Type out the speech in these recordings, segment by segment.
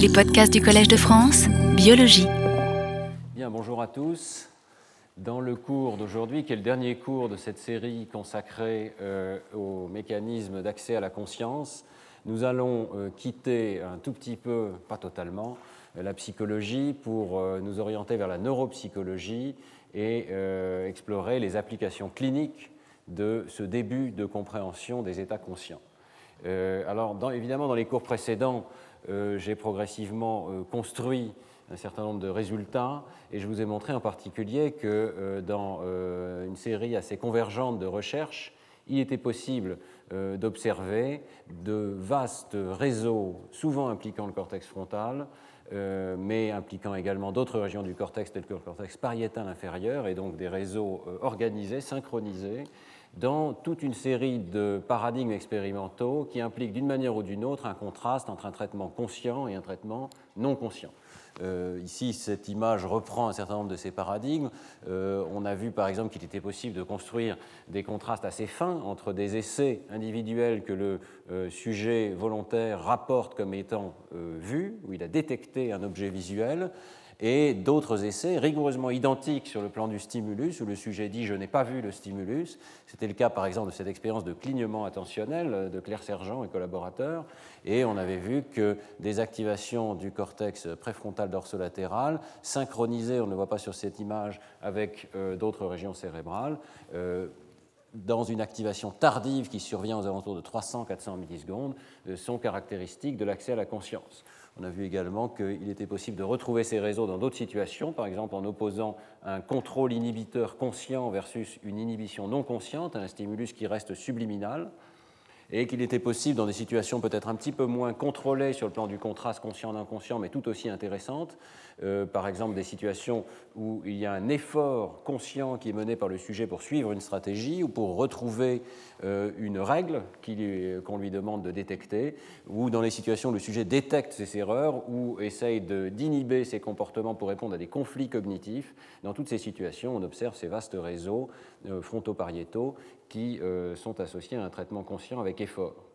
Les podcasts du Collège de France, biologie. Bien, bonjour à tous. Dans le cours d'aujourd'hui, qui est le dernier cours de cette série consacrée euh, au mécanisme d'accès à la conscience, nous allons euh, quitter un tout petit peu, pas totalement, euh, la psychologie pour nous orienter vers la neuropsychologie et explorer les applications cliniques de ce début de compréhension des états conscients. alors, évidemment, dans les cours précédents, j'ai progressivement construit un certain nombre de résultats et je vous ai montré en particulier que euh, dans euh, une série assez convergente de recherches, il était possible euh, d'observer de vastes réseaux, souvent impliquant le cortex frontal, mais impliquant également d'autres régions du cortex, telles que le cortex pariétal inférieur, et donc des réseaux organisés, synchronisés, dans toute une série de paradigmes expérimentaux qui impliquent d'une manière ou d'une autre un contraste entre un traitement conscient et un traitement non conscient. Euh, ici, cette image reprend un certain nombre de ces paradigmes. Euh, on a vu par exemple qu'il était possible de construire des contrastes assez fins entre des essais individuels que le euh, sujet volontaire rapporte comme étant vus, où il a détecté un objet visuel, et d'autres essais rigoureusement identiques sur le plan du stimulus, où le sujet dit je n'ai pas vu le stimulus. C'était le cas par exemple de cette expérience de clignement attentionnel de Claire Sergent et collaborateurs, et on avait vu que des activations du cortex préfrontal dorsolatéral, synchronisées, on ne voit pas sur cette image, avec euh, d'autres régions cérébrales, euh, dans une activation tardive qui survient aux alentours de 300-400 millisecondes, euh, sont caractéristiques de l'accès à la conscience. On a vu également qu'il était possible de retrouver ces réseaux dans d'autres situations, par exemple en opposant un contrôle inhibiteur conscient versus une inhibition non consciente, un stimulus qui reste subliminal et qu'il était possible, dans des situations peut-être un petit peu moins contrôlées sur le plan du contraste conscient-inconscient, mais tout aussi intéressantes, euh, par exemple des situations où il y a un effort conscient qui est mené par le sujet pour suivre une stratégie ou pour retrouver euh, une règle qu'on lui demande de détecter, ou dans les situations où le sujet détecte ses erreurs ou essaye d'inhiber ses comportements pour répondre à des conflits cognitifs. Dans toutes ces situations, on observe ces vastes réseaux euh, frontopariétaux qui sont associés à un traitement conscient avec effort.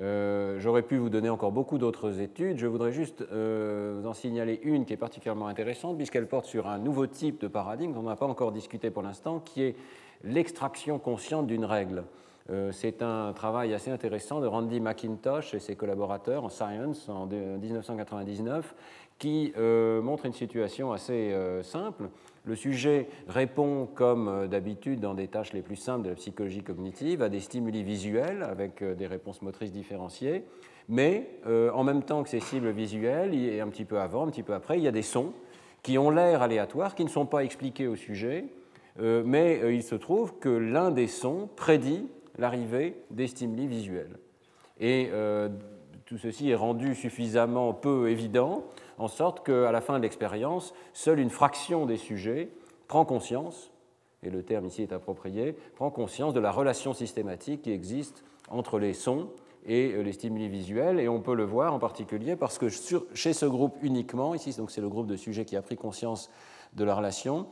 Euh, j'aurais pu vous donner encore beaucoup d'autres études. Je voudrais juste euh, vous en signaler une qui est particulièrement intéressante puisqu'elle porte sur un nouveau type de paradigme dont on n'a pas encore discuté pour l'instant, qui est l'extraction consciente d'une règle. Euh, c'est un travail assez intéressant de Randy McIntosh et ses collaborateurs en Science en 1999 qui montre une situation assez simple le sujet répond, comme euh, d'habitude dans des tâches les plus simples de la psychologie cognitive, à des stimuli visuels avec euh, des réponses motrices différenciées. Mais euh, en même temps que ces cibles visuelles, et un petit peu avant, un petit peu après, il y a des sons qui ont l'air aléatoires, qui ne sont pas expliqués au sujet, mais il se trouve que l'un des sons prédit l'arrivée des stimuli visuels. Et tout ceci est rendu suffisamment peu évident en sorte qu'à la fin de l'expérience, seule une fraction des sujets prend conscience, et le terme ici est approprié, prend conscience de la relation systématique qui existe entre les sons et euh, les stimuli visuels. Et on peut le voir en particulier parce que chez ce groupe uniquement, ici donc c'est le groupe de sujets qui a pris conscience de la relation,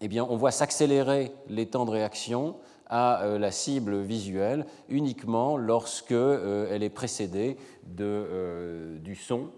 eh bien, on voit s'accélérer les temps de réaction à euh, la cible visuelle uniquement lorsqu'elle euh, est précédée de, du son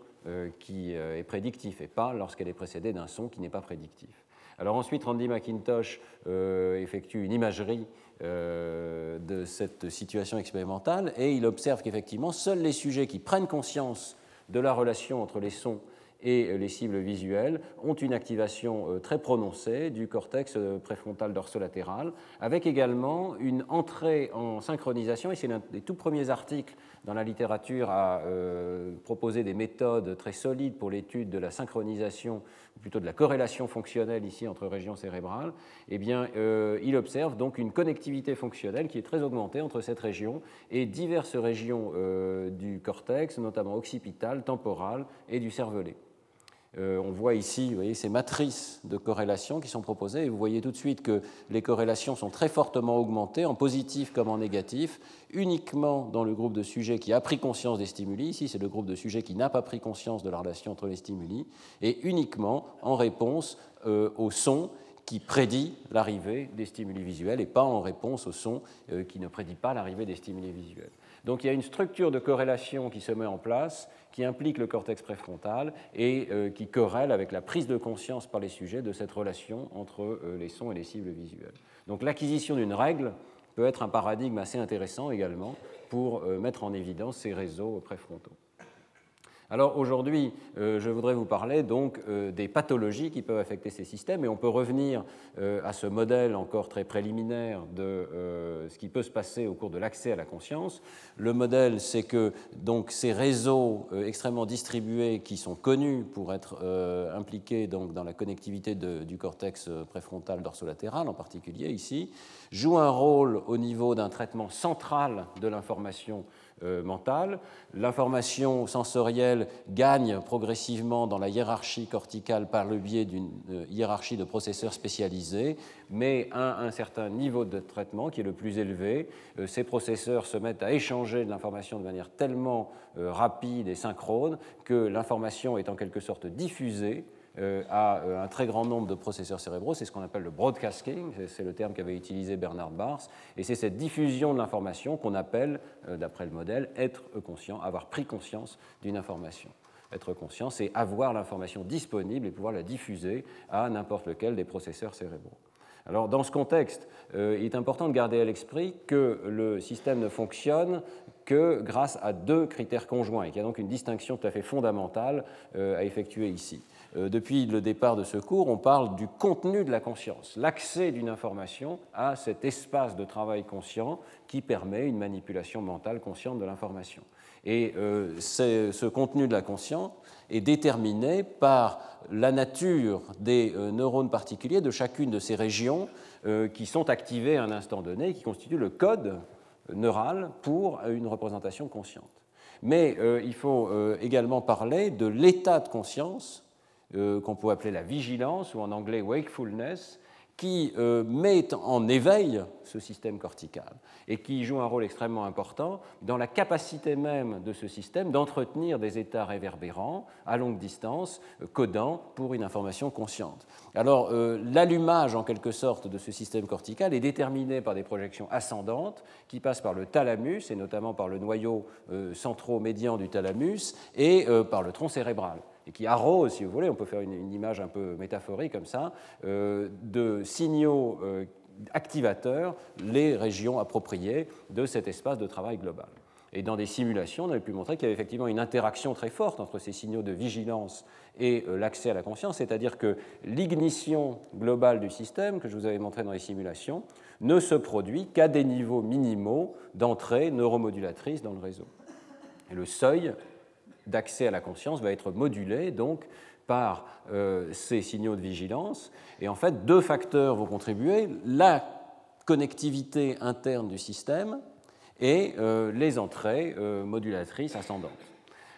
qui euh, est prédictif et pas lorsqu'elle est précédée d'un son qui n'est pas prédictif. Alors ensuite, Randy McIntosh euh, effectue une imagerie de cette situation expérimentale et il observe qu'effectivement, seuls les sujets qui prennent conscience de la relation entre les sons et les cibles visuelles ont une activation très prononcée du cortex préfrontal dorsolatéral, avec également une entrée en synchronisation, et c'est l'un des tout premiers articles dans la littérature a euh, proposé des méthodes très solides pour l'étude de la synchronisation, ou plutôt de la corrélation fonctionnelle ici entre régions cérébrales, eh bien, euh, il observe donc une connectivité fonctionnelle qui est très augmentée entre cette région et diverses régions euh, du cortex, notamment occipital, temporal et du cervelet. Euh, on voit ici voyez, ces matrices de corrélation qui sont proposées et vous voyez tout de suite que les corrélations sont très fortement augmentées, en positif comme en négatif, uniquement dans le groupe de sujets qui a pris conscience des stimuli. Ici, c'est le groupe de sujets qui n'a pas pris conscience de la relation entre les stimuli, et uniquement en réponse euh, au son qui prédit l'arrivée des stimuli visuels et pas en réponse au son euh, qui ne prédit pas l'arrivée des stimuli visuels. Donc il y a une structure de corrélation qui se met en place qui implique le cortex préfrontal et euh, qui corrèle avec la prise de conscience par les sujets de cette relation entre euh, les sons et les cibles visuelles. Donc l'acquisition d'une règle peut être un paradigme assez intéressant également pour euh, mettre en évidence ces réseaux préfrontaux. Alors aujourd'hui, euh, je voudrais vous parler donc euh, des pathologies qui peuvent affecter ces systèmes et on peut revenir euh, à ce modèle encore très préliminaire de ce qui peut se passer au cours de l'accès à la conscience. Le modèle, c'est que donc ces réseaux extrêmement distribués qui sont connus pour être impliqués donc dans la connectivité du cortex préfrontal dorsolatéral en particulier ici, jouent un rôle au niveau d'un traitement central de l'information euh, mentale. L'information sensorielle gagne progressivement dans la hiérarchie corticale par le biais d'une euh, hiérarchie de processeurs spécialisés, mais à un certain niveau de traitement qui est le plus élevé, euh, ces processeurs se mettent à échanger de l'information de manière tellement rapide et synchrone que l'information est en quelque sorte diffusée euh, à euh, un très grand nombre de processeurs cérébraux. C'est ce qu'on appelle le broadcasting, c'est le terme qu'avait utilisé Bernard Bars. Et c'est cette diffusion de l'information qu'on appelle, euh, d'après le modèle, être conscient, avoir pris conscience d'une information. Être conscient, c'est avoir l'information disponible et pouvoir la diffuser à n'importe lequel des processeurs cérébraux. Alors, dans ce contexte, il est important de garder à l'esprit que le système ne fonctionne que grâce à deux critères conjoints et qu'il y a donc une distinction tout à fait fondamentale à effectuer ici. Euh, depuis le départ de ce cours, on parle du contenu de la conscience, l'accès d'une information à cet espace de travail conscient qui permet une manipulation mentale consciente de l'information. Et euh, ce contenu de la conscience est déterminé par la nature des euh, neurones particuliers de chacune de ces régions qui sont activées à un instant donné, qui constituent le code neural pour une représentation consciente. Mais il faut également parler de l'état de conscience euh, qu'on peut appeler la vigilance ou en anglais wakefulness, qui euh, met en éveil ce système cortical et qui joue un rôle extrêmement important dans la capacité même de ce système d'entretenir des états réverbérants à longue distance, euh, codant pour une information consciente. Alors, l'allumage en quelque sorte de ce système cortical est déterminé par des projections ascendantes qui passent par le thalamus et notamment par le noyau centro-médian du thalamus et par le tronc cérébral qui arrose, si vous voulez, on peut faire une, image un peu métaphorique comme ça, euh, de signaux euh, activateurs les régions appropriées de cet espace de travail global. Et dans des simulations, on avait pu montrer qu'il y avait effectivement une interaction très forte entre ces signaux de vigilance et euh, l'accès à la conscience, c'est-à-dire que l'ignition globale du système, que je vous avais montré dans les simulations, ne se produit qu'à des niveaux minimaux d'entrée neuromodulatrice dans le réseau. Et le seuil d'accès à la conscience va être modulé donc par euh, ces signaux de vigilance. Et en fait, deux facteurs vont contribuer la connectivité interne du système et euh, les entrées euh, modulatrices ascendantes.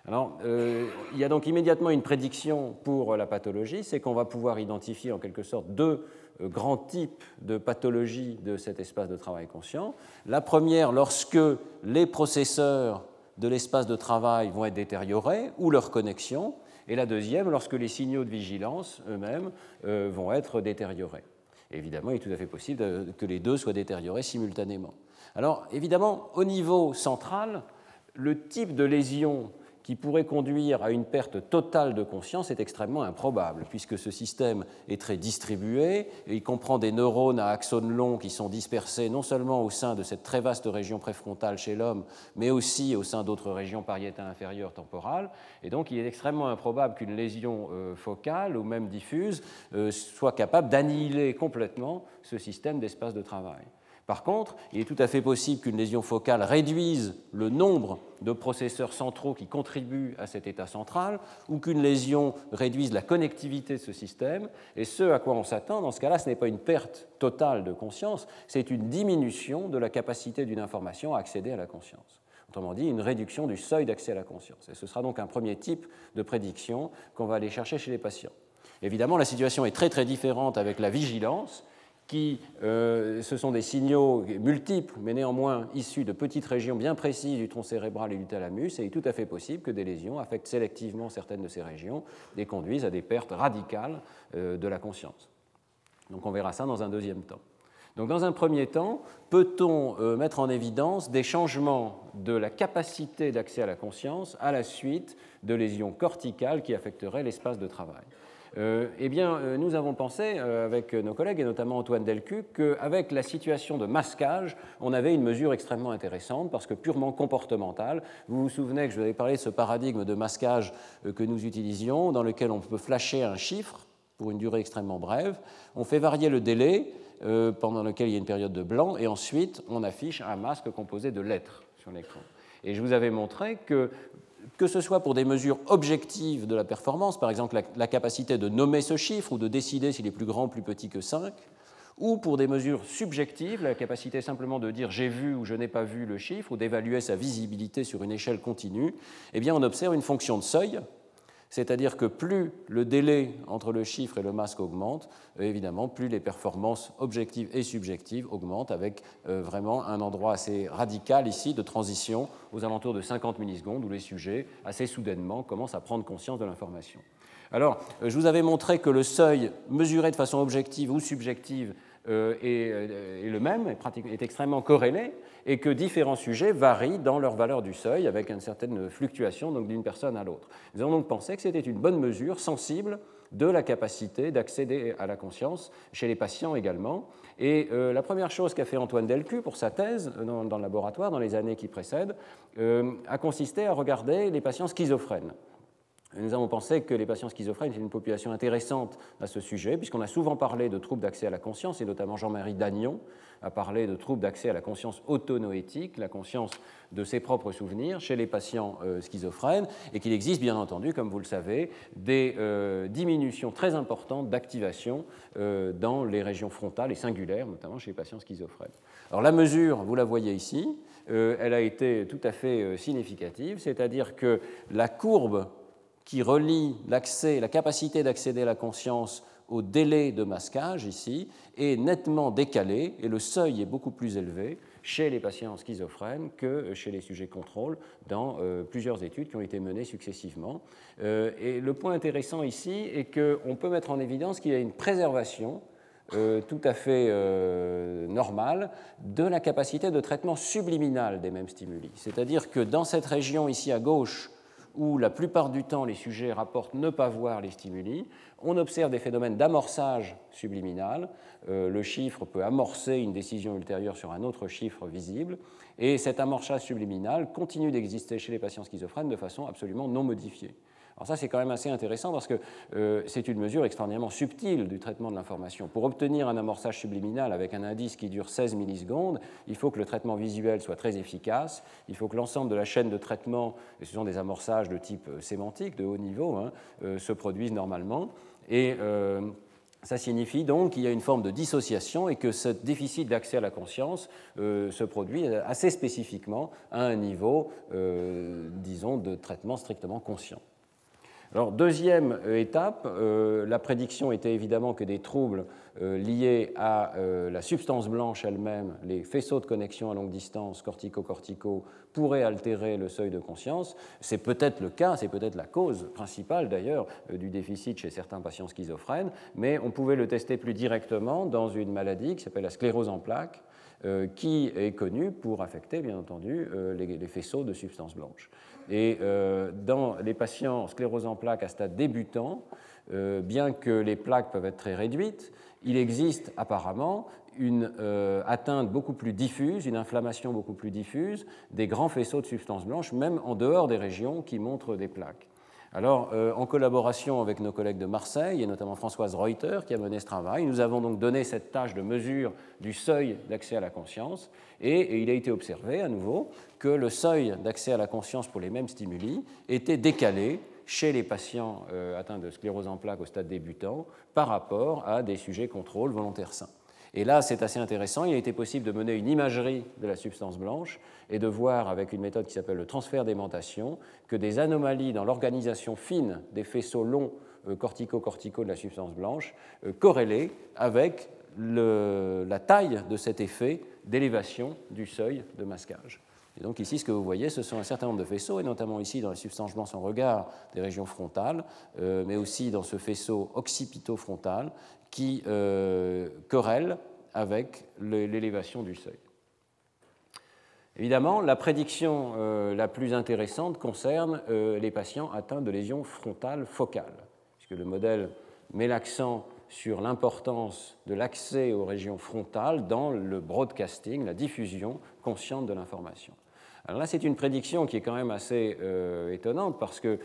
Alors, il y a donc immédiatement une prédiction pour la pathologie, c'est qu'on va pouvoir identifier en quelque sorte deux grands types de pathologies de cet espace de travail conscient. La première, lorsque les processeurs de l'espace de travail vont être détériorés ou leur connexion, et la deuxième lorsque les signaux de vigilance eux-mêmes euh, vont être détériorés. évidemment, il est tout à fait possible que les deux soient détériorés simultanément. Alors, évidemment, au niveau central, le type de lésion qui pourrait conduire à une perte totale de conscience est extrêmement improbable, puisque ce système est très distribué, et il comprend des neurones à axones longs qui sont dispersés non seulement au sein de cette très vaste région préfrontale chez l'homme, mais aussi au sein d'autres régions pariétales inférieures temporales. Et donc il est extrêmement improbable qu'une lésion euh, focale ou même diffuse euh, soit capable d'annihiler complètement ce système d'espace de travail. Par contre, il est tout à fait possible qu'une lésion focale réduise le nombre de processeurs centraux qui contribuent à cet état central, ou qu'une lésion réduise la connectivité de ce système. Et ce à quoi on s'attend, dans ce cas-là, ce n'est pas une perte totale de conscience, c'est une diminution de la capacité d'une information à accéder à la conscience. Autrement dit, une réduction du seuil d'accès à la conscience. Et ce sera donc un premier type de prédiction qu'on va aller chercher chez les patients. Évidemment, la situation est très très différente avec la vigilance, qui, euh, ce sont des signaux multiples, mais néanmoins issus de petites régions bien précises du tronc cérébral et du thalamus, et il est tout à fait possible que des lésions affectent sélectivement certaines de ces régions et conduisent à des pertes radicales euh, de la conscience. Donc on verra ça dans un deuxième temps. Donc, dans un premier temps, peut-on euh, mettre en évidence des changements de la capacité d'accès à la conscience à la suite de lésions corticales qui affecteraient l'espace de travail? Eh bien, euh, nous avons pensé, avec nos collègues, et notamment Antoine Delcu, qu'avec la situation de masquage, on avait une mesure extrêmement intéressante, parce que purement comportementale. Vous vous souvenez que je vous avais parlé de ce paradigme de masquage que nous utilisions, dans lequel on peut flasher un chiffre pour une durée extrêmement brève. On fait varier le délai, euh, pendant lequel il y a une période de blanc, et ensuite on affiche un masque composé de lettres sur l'écran. Et je vous avais montré que que ce soit pour des mesures objectives de la performance, par exemple la, capacité de nommer ce chiffre ou de décider s'il est plus grand ou plus petit que 5, ou pour des mesures subjectives, la capacité simplement de dire j'ai vu ou je n'ai pas vu le chiffre, ou d'évaluer sa visibilité sur une échelle continue, eh bien on observe une fonction de seuil c'est-à-dire que plus le délai entre le chiffre et le masque augmente, euh, évidemment, plus les performances objectives et subjectives augmentent, avec euh, vraiment un endroit assez radical ici de transition aux alentours de 50 millisecondes, où les sujets, assez soudainement, commencent à prendre conscience de l'information. Alors, euh, je vous avais montré que le seuil mesuré de façon objective ou subjective est, le même, est extrêmement corrélé, et que différents sujets varient dans leur valeur du seuil avec une certaine fluctuation d'une personne à l'autre. Nous avons donc pensé que c'était une bonne mesure sensible de la capacité d'accéder à la conscience chez les patients également. Et euh, la première chose qu'a fait Antoine Delcu pour sa thèse euh, dans, le laboratoire dans les années qui précèdent euh, a consisté à regarder les patients schizophrènes. Nous avons pensé que les patients schizophrènes étaient une population intéressante à ce sujet, puisqu'on a souvent parlé de troubles d'accès à la conscience, et notamment Jean-Marie Dagnon a parlé de troubles d'accès à la conscience autonoétique, la conscience de ses propres souvenirs chez les patients euh, schizophrènes, et qu'il existe bien entendu, comme vous le savez, des euh, diminutions très importantes d'activation euh, dans les régions frontales et singulaires, notamment chez les patients schizophrènes. Alors la mesure, vous la voyez ici, elle a été tout à fait significative, c'est-à-dire que la courbe qui relie l'accès, la capacité d'accéder à la conscience au délai de masquage ici est nettement décalé et le seuil est beaucoup plus élevé chez les patients schizophrènes que chez les sujets contrôle dans euh, plusieurs études qui ont été menées successivement. Euh, et le point intéressant ici est qu'on peut mettre en évidence qu'il y a une préservation euh, tout à fait normale de la capacité de traitement subliminal des mêmes stimuli. C'est-à-dire que dans cette région ici à gauche, où la plupart du temps les sujets rapportent ne pas voir les stimuli, on observe des phénomènes d'amorçage subliminal. Euh, le chiffre peut amorcer une décision ultérieure sur un autre chiffre visible, et cet amorçage subliminal continue d'exister chez les patients schizophrènes de façon absolument non modifiée. Ça, c'est quand même assez intéressant parce que euh, c'est une mesure extraordinairement subtile du traitement de l'information. Pour obtenir un amorçage subliminal avec un indice qui dure 16 millisecondes, il faut que le traitement visuel soit très efficace, il faut que l'ensemble de la chaîne de traitement, et ce sont des amorçages de type euh, sémantique, de haut niveau, hein, euh, se produisent normalement. Et ça signifie donc qu'il y a une forme de dissociation et que ce déficit d'accès à la conscience se produit assez spécifiquement à un niveau, disons, de traitement strictement conscient. Alors, deuxième euh, étape, euh, la prédiction était évidemment que des troubles euh, liés à la substance blanche elle-même, les faisceaux de connexion à longue distance cortico-cortico, pourraient altérer le seuil de conscience. C'est peut-être le cas, c'est peut-être la cause principale d'ailleurs du déficit chez certains patients schizophrènes, mais on pouvait le tester plus directement dans une maladie qui s'appelle la sclérose en plaques, qui est connue pour affecter, bien entendu, les faisceaux de substance blanche. Et euh, dans les patients sclérose en plaques à stade débutant, euh, bien que les plaques peuvent être très réduites, il existe apparemment une euh, atteinte beaucoup plus diffuse, une inflammation beaucoup plus diffuse des grands faisceaux de substances blanches, même en dehors des régions qui montrent des plaques. Alors, euh, en collaboration avec nos collègues de Marseille, et notamment Françoise Reuter, qui a mené ce travail, nous avons donc donné cette tâche de mesure du seuil d'accès à la conscience, et, il a été observé à nouveau que le seuil d'accès à la conscience pour les mêmes stimuli était décalé chez les patients euh, atteints de sclérose en plaques au stade débutant par rapport à des sujets contrôle volontaires sains. Et là, c'est assez intéressant. Il a été possible de mener une imagerie de la substance blanche et de voir, avec une méthode qui s'appelle le transfert d'aimantation, que des anomalies dans l'organisation fine des faisceaux longs euh, cortico-corticaux de la substance blanche euh, corrélaient avec la taille de cet effet d'élévation du seuil de masquage. Et donc ici, ce que vous voyez, ce sont un certain nombre de faisceaux, et notamment ici dans la substance blanche en regard des régions frontales, euh, mais aussi dans ce faisceau occipito-frontal, qui euh, avec l'élévation du seuil. Évidemment, la prédiction euh, la plus intéressante concerne euh, les patients atteints de lésions frontales focales, puisque le modèle met l'accent sur l'importance de l'accès aux régions frontales dans le broadcasting, la diffusion consciente de l'information. Alors là, c'est une prédiction qui est quand même assez euh, étonnante parce que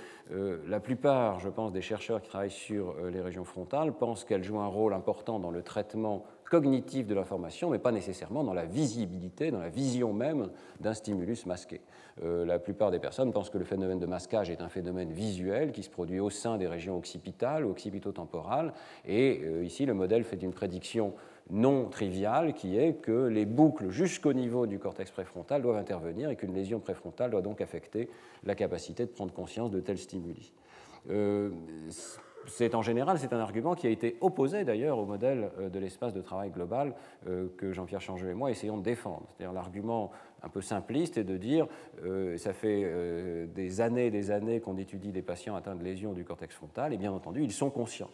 la plupart, je pense, des chercheurs qui travaillent sur les régions frontales pensent qu'elles jouent un rôle important dans le traitement cognitif de l'information, mais pas nécessairement dans la visibilité, dans la vision même d'un stimulus masqué. Euh, la plupart des personnes pensent que le phénomène de masquage est un phénomène visuel qui se produit au sein des régions occipitales ou occipitotemporales, et euh, ici le modèle fait une prédiction non triviale qui est que les boucles jusqu'au niveau du cortex préfrontal doivent intervenir et qu'une lésion préfrontale doit donc affecter la capacité de prendre conscience de tels stimuli. Euh, c'est en général c'est un argument qui a été opposé d'ailleurs au modèle euh, de l'espace de travail global euh, que Jean-Pierre Changeux et moi essayons de défendre. C'est-à-dire l'argument un peu simpliste est de dire ça fait des années et des années qu'on étudie les patients atteints de lésions du cortex frontal et bien entendu ils sont conscients.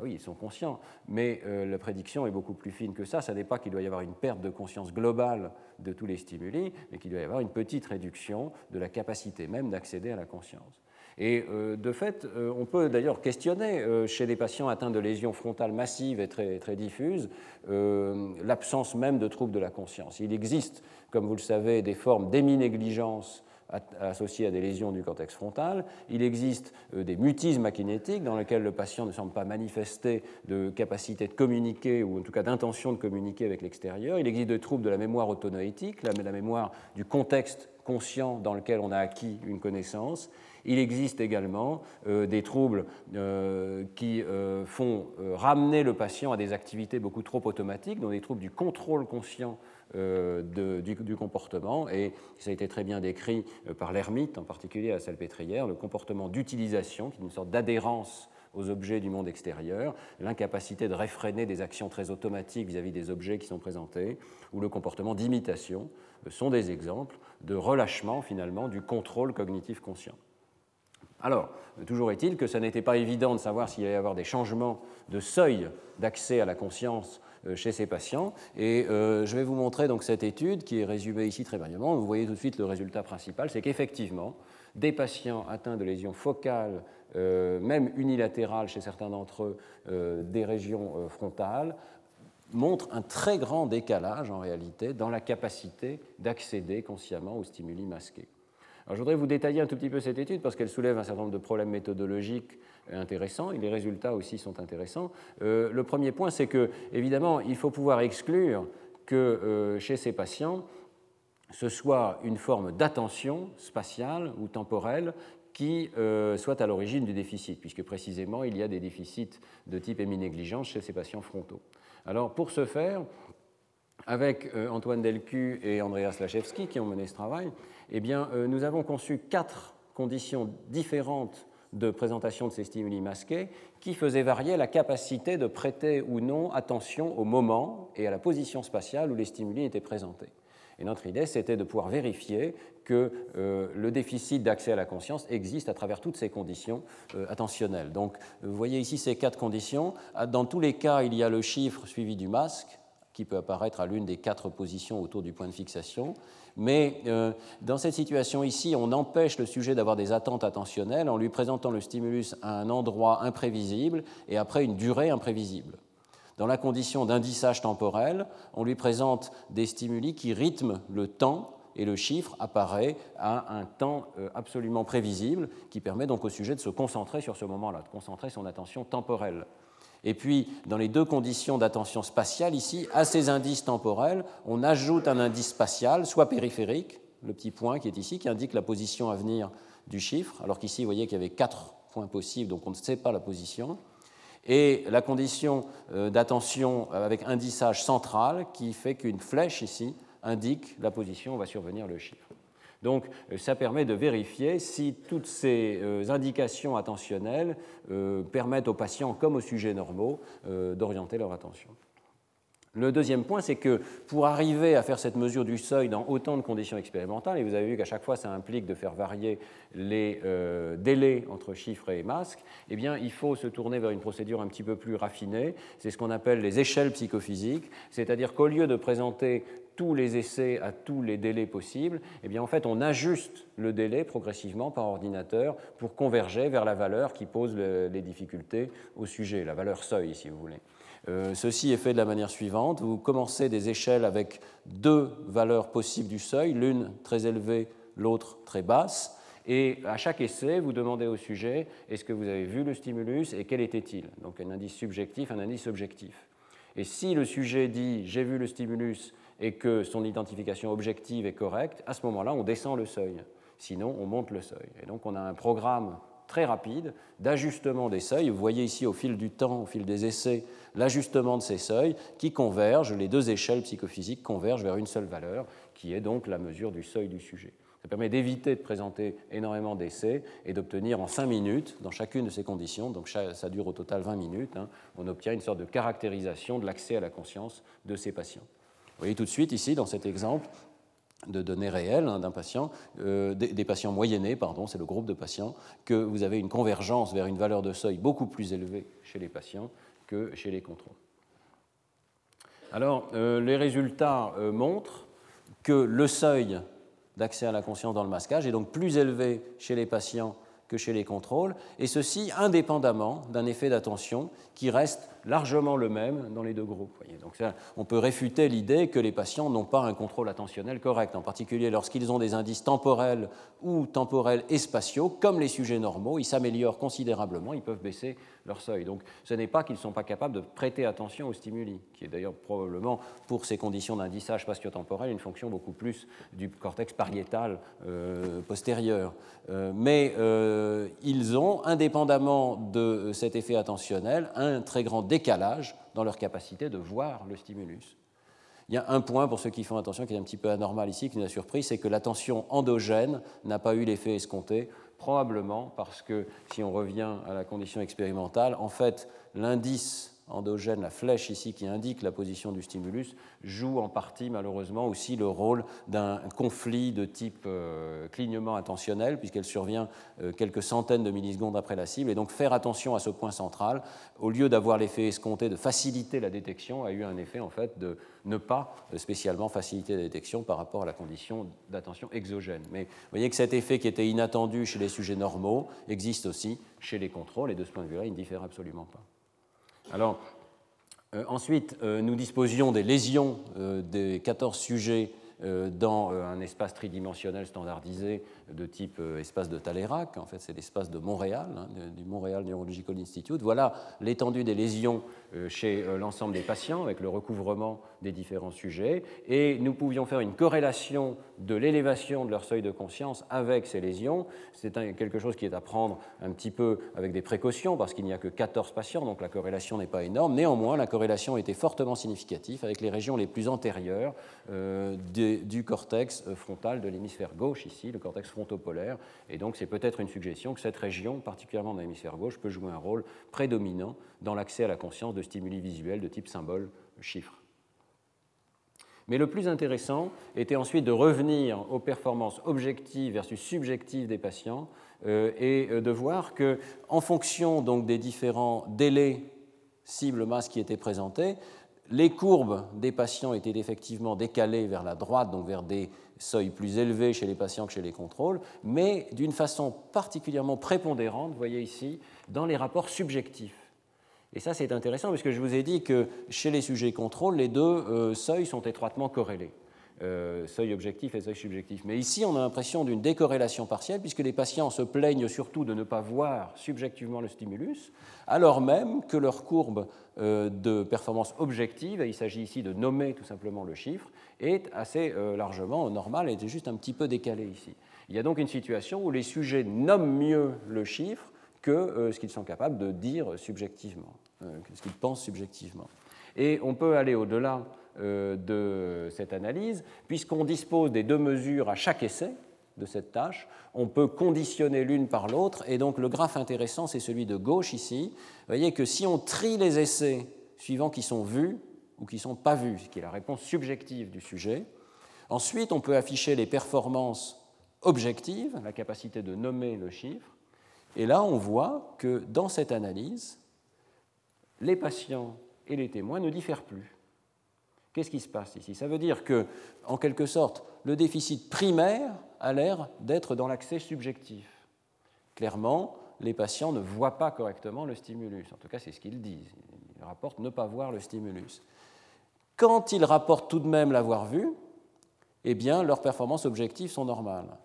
Ah oui, ils sont conscients, mais la prédiction est beaucoup plus fine que ça. Ça n'est pas qu'il doit y avoir une perte de conscience globale de tous les stimuli, mais qu'il doit y avoir une petite réduction de la capacité même d'accéder à la conscience. Et euh, de fait, euh, on peut d'ailleurs questionner euh, chez les patients atteints de lésions frontales massives et très, très diffuses l'absence même de troubles de la conscience. Il existe, comme vous le savez, des formes d'émi-négligence associées à des lésions du cortex frontal. Il existe des mutismes akinétiques dans lesquels le patient ne semble pas manifester de capacité de communiquer ou en tout cas d'intention de communiquer avec l'extérieur. Il existe des troubles de la mémoire autonoétique, la mémoire du contexte conscient dans lequel on a acquis une connaissance. Il existe également euh, des troubles euh, qui euh, font ramener le patient à des activités beaucoup trop automatiques, dont des troubles du contrôle conscient du, comportement. Et ça a été très bien décrit par l'ermite, en particulier à la salpêtrière, le comportement d'utilisation, qui est une sorte d'adhérence aux objets du monde extérieur, l'incapacité de réfréner des actions très automatiques vis-à-vis -vis des objets qui sont présentés, ou le comportement d'imitation, sont des exemples de relâchement finalement du contrôle cognitif conscient. Alors, toujours est-il que ça n'était pas évident de savoir s'il allait y avoir des changements de seuil d'accès à la conscience euh, chez ces patients. Et euh, je vais vous montrer donc cette étude qui est résumée ici très brièvement. Vous voyez tout de suite le résultat principal, c'est qu'effectivement, des patients atteints de lésions focales, euh, même unilatérales chez certains d'entre eux, des régions frontales, montrent un très grand décalage en réalité dans la capacité d'accéder consciemment aux stimuli masqués je voudrais vous détailler un tout petit peu cette étude parce qu'elle soulève un certain nombre de problèmes méthodologiques intéressants et les résultats aussi sont intéressants. Euh, le premier point, c'est que, évidemment, il faut pouvoir exclure que euh, chez ces patients, ce soit une forme d'attention spatiale ou temporelle qui euh, soit à l'origine du déficit, puisque précisément il y a des déficits de type héminégligence chez ces patients frontaux. Alors pour ce faire, avec Antoine Delcu et Andreas Lachewski qui ont mené ce travail, eh bien, nous avons conçu quatre conditions différentes de présentation de ces stimuli masqués qui faisaient varier la capacité de prêter ou non attention au moment et à la position spatiale où les stimuli étaient présentés. Et notre idée, c'était de pouvoir vérifier que euh, le déficit d'accès à la conscience existe à travers toutes ces conditions euh, attentionnelles. Donc, vous voyez ici ces quatre conditions. Dans tous les cas, il y a le chiffre suivi du masque qui peut apparaître à l'une des quatre positions autour du point de fixation. Mais euh, dans cette situation ici, on empêche le sujet d'avoir des attentes attentionnelles en lui présentant le stimulus à un endroit imprévisible et après une durée imprévisible. Dans la condition d'indissage temporel, on lui présente des stimuli qui rythment le temps et le chiffre apparaît à un temps euh, absolument prévisible qui permet donc au sujet de se concentrer sur ce moment-là, de concentrer son attention temporelle. Et puis, dans les deux conditions d'attention spatiale, ici, à ces indices temporels, on ajoute un indice spatial, soit périphérique, le petit point qui est ici, qui indique la position à venir du chiffre, alors qu'ici, vous voyez qu'il y avait quatre points possibles, donc on ne sait pas la position, et la condition euh, d'attention avec indissage central, qui fait qu'une flèche ici indique la position où va survenir le chiffre. Donc euh, ça permet de vérifier si toutes ces euh, indications attentionnelles euh, permettent aux patients comme aux sujets normaux d'orienter leur attention. Le deuxième point, c'est que pour arriver à faire cette mesure du seuil dans autant de conditions expérimentales, et vous avez vu qu'à chaque fois ça implique de faire varier les délais entre chiffres et masques, eh bien, il faut se tourner vers une procédure un petit peu plus raffinée. C'est ce qu'on appelle les échelles psychophysiques, c'est-à-dire qu'au lieu de présenter tous les essais à tous les délais possibles, eh bien, en fait, on ajuste le délai progressivement par ordinateur pour converger vers la valeur qui pose les difficultés au sujet, la valeur seuil, si vous voulez. Euh, ceci est fait de la manière suivante. Vous commencez des échelles avec deux valeurs possibles du seuil, l'une très élevée, l'autre très basse. Et à chaque essai, vous demandez au sujet est-ce que vous avez vu le stimulus et quel était-il? Donc un indice subjectif, un indice objectif. Et si le sujet dit j'ai vu le stimulus et que son identification objective est correcte, à ce moment-là, on descend le seuil. Sinon, on monte le seuil. Et donc on a un programme très rapide d'ajustement des seuils. Vous voyez ici au fil du temps, au fil des essais, l'ajustement de ces seuils qui convergent, les deux échelles psychophysiques convergent vers une seule valeur, qui est donc la mesure du seuil du sujet. Ça permet d'éviter de présenter énormément d'essais et d'obtenir en 5 minutes, dans chacune de ces conditions, donc ça dure au total 20 minutes, hein, on obtient une sorte de caractérisation de l'accès à la conscience de ces patients. Vous voyez tout de suite ici, dans cet exemple, de données réelles hein, d'un patient, euh, des, patients moyennés, pardon, c'est le groupe de patients, que vous avez une convergence vers une valeur de seuil beaucoup plus élevée chez les patients que chez les contrôles. Alors, euh, les résultats euh, montrent que le seuil d'accès à la conscience dans le masquage est donc plus élevé chez les patients que chez les contrôles, et ceci indépendamment d'un effet d'attention qui reste largement le même dans les deux groupes. Donc on peut réfuter l'idée que les patients n'ont pas un contrôle attentionnel correct, en particulier lorsqu'ils ont des indices temporels ou temporels et spatiaux, comme les sujets normaux, ils s'améliorent considérablement, ils peuvent baisser leur seuil. Donc ce n'est pas qu'ils ne sont pas capables de prêter attention aux stimuli, qui est d'ailleurs probablement, pour ces conditions d'indissage spatio-temporel, une fonction beaucoup plus du cortex pariétal euh, postérieur. Euh, mais euh, ils ont, indépendamment de cet effet attentionnel, un très grand décalage dans leur capacité de voir le stimulus. Il y a un point, pour ceux qui font attention, qui est un petit peu anormal ici, qui nous a surpris, c'est que l'attention endogène n'a pas eu l'effet escompté, probablement parce que, si on revient à la condition expérimentale, en fait, l'indice endogène, la flèche ici qui indique la position du stimulus, joue en partie malheureusement aussi le rôle d'un conflit de type euh, clignement intentionnel, puisqu'elle survient euh, quelques centaines de millisecondes après la cible. Et donc faire attention à ce point central, au lieu d'avoir l'effet escompté de faciliter la détection, a eu un effet en fait de ne pas spécialement faciliter la détection par rapport à la condition d'attention exogène. Mais vous voyez que cet effet qui était inattendu chez les sujets normaux existe aussi chez les contrôles, et de ce point de vue-là, il ne diffère absolument pas. Alors, euh, ensuite, euh, nous disposions des lésions euh, des 14 sujets dans un espace tridimensionnel standardisé de type espace de Taleyrac, en fait c'est l'espace de Montréal, hein, du Montréal Neurological Institute. Voilà l'étendue des lésions chez euh, l'ensemble des patients avec le recouvrement des différents sujets. Et nous pouvions faire une corrélation de l'élévation de leur seuil de conscience avec ces lésions. C'est quelque chose qui est à prendre un petit peu avec des précautions parce qu'il n'y a que 14 patients, donc la corrélation n'est pas énorme. Néanmoins, la corrélation était fortement significative avec les régions les plus antérieures du cortex frontal de l'hémisphère gauche ici, le cortex frontopolaire. Et donc, c'est peut-être une suggestion que cette région, particulièrement dans l'hémisphère gauche, peut jouer un rôle prédominant dans l'accès à la conscience de stimuli visuels de type symbole, chiffre. Mais le plus intéressant était ensuite de revenir aux performances objectives versus subjectives des patients euh, et euh, de voir que, en fonction donc des différents délais cible-masse qui étaient présentés, les courbes des patients étaient effectivement décalées vers la droite, donc vers des seuils plus élevés chez les patients que chez les contrôles, mais d'une façon particulièrement prépondérante, vous voyez ici, dans les rapports subjectifs. Et ça, c'est intéressant, puisque je vous ai dit que chez les sujets contrôles, les deux euh, seuils sont étroitement corrélés. Euh, seuil objectif et seuil subjectif. Mais ici, on a l'impression d'une décorrélation partielle, puisque les patients se plaignent surtout de ne pas voir subjectivement le stimulus, alors même que leur courbe euh, de performance objective, et il s'agit ici de nommer tout simplement le chiffre, est assez euh, largement normale, elle est juste un petit peu décalée ici. Il y a donc une situation où les sujets nomment mieux le chiffre que ce qu'ils sont capables de dire subjectivement, ce qu'ils pensent subjectivement. Et on peut aller au-delà euh, de cette analyse, puisqu'on dispose des deux mesures à chaque essai de cette tâche, on peut conditionner l'une par l'autre, et donc le graphe intéressant, c'est celui de gauche ici. Vous voyez que si on trie les essais suivant qui sont vus, ou qui ne sont pas vues, ce qui est la réponse subjective du sujet. Ensuite, on peut afficher les performances objectives, la capacité de nommer le chiffre. Et là, on voit que dans cette analyse, les patients et les témoins ne diffèrent plus. Qu'est-ce qui se passe ici? Ça veut dire que, en quelque sorte, le déficit primaire a l'air d'être dans l'accès subjectif. Clairement, les patients ne voient pas correctement le stimulus. En tout cas, c'est ce qu'ils disent. Ils rapportent ne pas voir le stimulus. Quand ils rapportent tout de même l'avoir vu, eh bien, leurs performances objectives sont normales.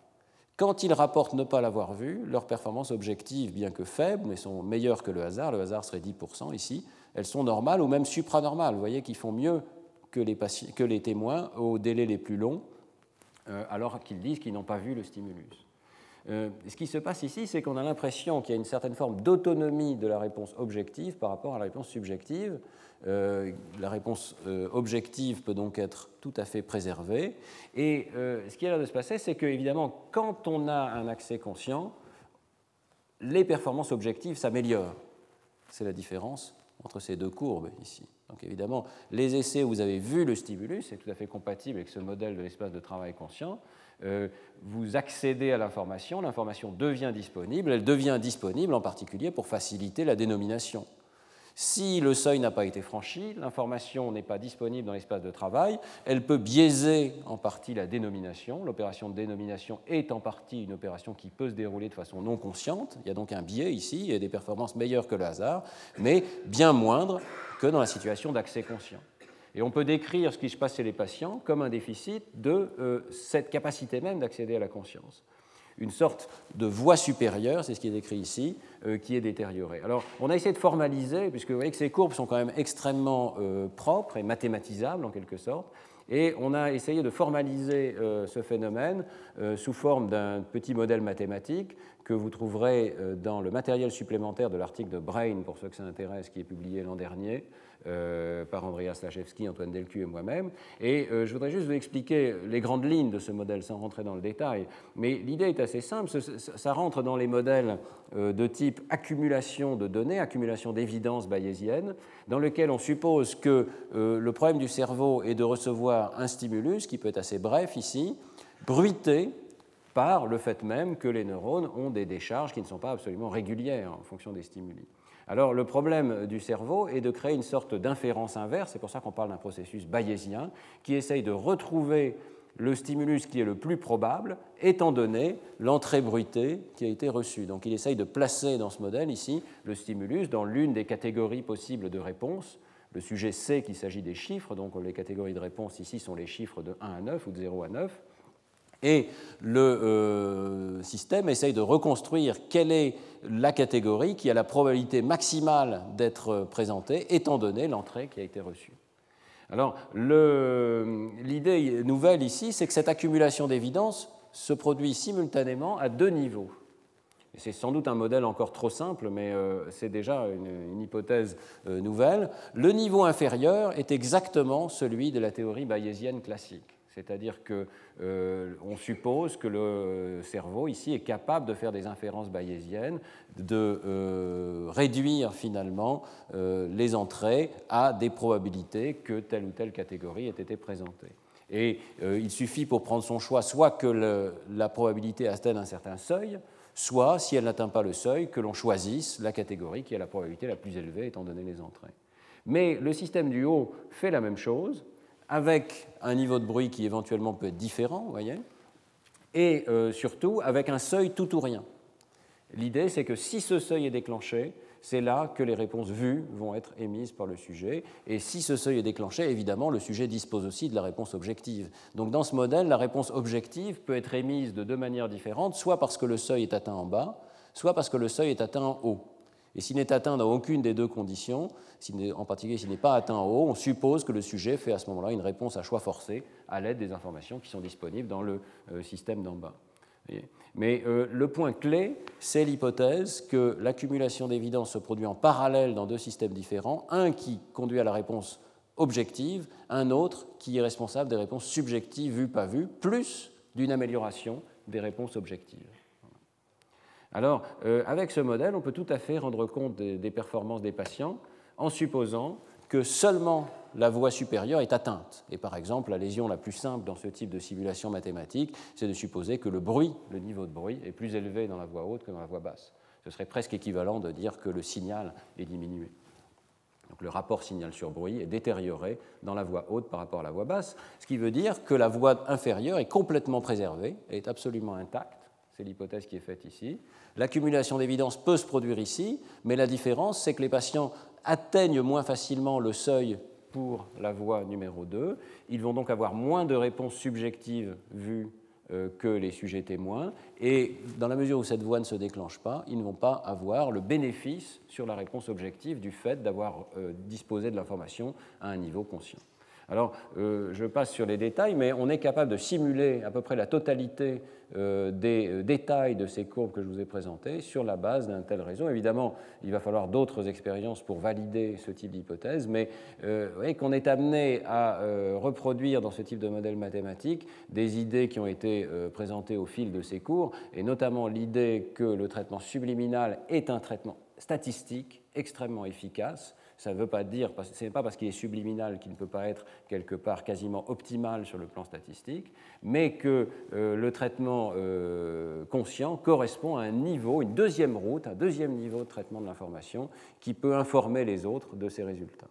Quand ils rapportent ne pas l'avoir vu, leurs performances objectives, bien que faibles, mais sont meilleures que le hasard, le hasard serait 10% ici, elles sont normales ou même supranormales. Vous voyez qu'ils font mieux que les, témoins aux délais les plus longs, euh, alors qu'ils disent qu'ils n'ont pas vu le stimulus. Euh, ce qui se passe ici, c'est qu'on a l'impression qu'il y a une certaine forme d'autonomie de la réponse objective par rapport à la réponse subjective. Euh, la réponse euh, objective peut donc être tout à fait préservée. Et ce qui a l'air de se passer, c'est que, évidemment, quand on a un accès conscient, les performances objectives s'améliorent. C'est la différence entre ces deux courbes ici. Donc évidemment, les essais où vous avez vu le stimulus, c'est tout à fait compatible avec ce modèle de l'espace de travail conscient. Euh, vous accédez à l'information, l'information devient disponible, elle devient disponible en particulier pour faciliter la dénomination. Si le seuil n'a pas été franchi, l'information n'est pas disponible dans l'espace de travail, elle peut biaiser en partie la dénomination. L'opération de dénomination est en partie une opération qui peut se dérouler de façon non consciente. Il y a donc un biais ici, a des performances meilleures que le hasard, mais bien moindres que dans la situation d'accès conscient. Et on peut décrire ce qui se passe chez les patients comme un déficit de euh, cette capacité même d'accéder à la conscience. Une sorte de voie supérieure, c'est ce qui est décrit ici, euh, qui est détériorée. Alors, on a essayé de formaliser, puisque vous voyez que ces courbes sont quand même extrêmement euh, propres et mathématisables en quelque sorte, et on a essayé de formaliser ce phénomène sous forme d'un petit modèle mathématique que vous trouverez dans le matériel supplémentaire de l'article de Brain, pour ceux que ça intéresse, qui est publié l'an dernier, euh, par Andreas Lachewski, Antoine Delcu et moi-même. Et euh, je voudrais juste vous expliquer les grandes lignes de ce modèle sans rentrer dans le détail. Mais l'idée est assez simple. Ça rentre dans les modèles euh, de type accumulation de données, accumulation d'évidences bayésiennes, dans lequel on suppose que le problème du cerveau est de recevoir un stimulus, qui peut être assez bref ici, bruité par le fait même que les neurones ont des décharges qui ne sont pas absolument régulières en fonction des stimuli. Alors le problème du cerveau est de créer une sorte d'inférence inverse, c'est pour ça qu'on parle d'un processus bayésien, qui essaye de retrouver le stimulus qui est le plus probable, étant donné l'entrée bruitée qui a été reçue. Donc il essaye de placer dans ce modèle ici le stimulus dans l'une des catégories possibles de réponse. Le sujet sait qu'il s'agit des chiffres, donc les catégories de réponse ici sont les chiffres de 1 à 9 ou de 0 à 9. Et le euh, système essaye de reconstruire quelle est la catégorie qui a la probabilité maximale d'être présentée, étant donné l'entrée qui a été reçue. Alors, l'idée nouvelle ici, c'est que cette accumulation d'évidence se produit simultanément à deux niveaux. C'est sans doute un modèle encore trop simple, mais euh, c'est déjà une, hypothèse euh, nouvelle. Le niveau inférieur est exactement celui de la théorie bayésienne classique. C'est-à-dire qu'on euh, suppose que le cerveau ici est capable de faire des inférences bayésiennes, de euh, réduire finalement euh, les entrées à des probabilités que telle ou telle catégorie ait été présentée. Et il suffit pour prendre son choix soit que la probabilité atteigne un certain seuil, soit, si elle n'atteint pas le seuil, que l'on choisisse la catégorie qui a la probabilité la plus élevée étant donné les entrées. Mais le système du haut fait la même chose, avec un niveau de bruit qui éventuellement peut être différent, vous voyez, et euh, surtout avec un seuil tout ou rien. L'idée, c'est que si ce seuil est déclenché, c'est là que les réponses vues vont être émises par le sujet. Et si ce seuil est déclenché, évidemment, le sujet dispose aussi de la réponse objective. Donc dans ce modèle, la réponse objective peut être émise de deux manières différentes, soit parce que le seuil est atteint en bas, soit parce que le seuil est atteint en haut. Et s'il n'est atteint dans aucune des deux conditions, en particulier s'il n'est pas atteint en haut, on suppose que le sujet fait à ce moment-là une réponse à choix forcé à l'aide des informations qui sont disponibles dans le euh, système d'en bas. Mais euh, le point clé, c'est l'hypothèse que l'accumulation d'évidence se produit en parallèle dans deux systèmes différents, un qui conduit à la réponse objective, un autre qui est responsable des réponses subjectives vues pas vues, plus d'une amélioration des réponses objectives. Alors, euh, avec ce modèle, on peut tout à fait rendre compte des, performances des patients en supposant que seulement la voie supérieure est atteinte. Et par exemple, la lésion la plus simple dans ce type de simulation mathématique, c'est de supposer que le bruit, le niveau de bruit, est plus élevé dans la voie haute que dans la voie basse. Ce serait presque équivalent de dire que le signal est diminué. Donc le rapport signal sur bruit est détérioré dans la voie haute par rapport à la voie basse, ce qui veut dire que la voie inférieure est complètement préservée, est absolument intacte. C'est l'hypothèse qui est faite ici. L'accumulation d'évidence peut se produire ici, mais la différence, c'est que les patients atteignent moins facilement le seuil pour la voie numéro 2. Ils vont donc avoir moins de réponses subjectives vues euh, que les sujets témoins. Et dans la mesure où cette voie ne se déclenche pas, ils ne vont pas avoir le bénéfice sur la réponse objective du fait d'avoir euh, disposé de l'information à un niveau conscient. Alors, euh, je passe sur les détails, mais on est capable de simuler à peu près la totalité des euh, détails de ces courbes que je vous ai présentées sur la base d'un tel réseau. Évidemment, il va falloir d'autres expériences pour valider ce type d'hypothèse, mais vous voyez qu'on est amené à reproduire dans ce type de modèle mathématique des idées qui ont été présentées au fil de ces cours, et notamment l'idée que le traitement subliminal est un traitement statistique extrêmement efficace ça ne veut pas dire, ce n'est pas parce qu'il est subliminal qu'il ne peut pas être quelque part quasiment optimal sur le plan statistique, mais que euh, le traitement euh, conscient correspond à un niveau, une deuxième route, un deuxième niveau de traitement de l'information qui peut informer les autres de ces résultats.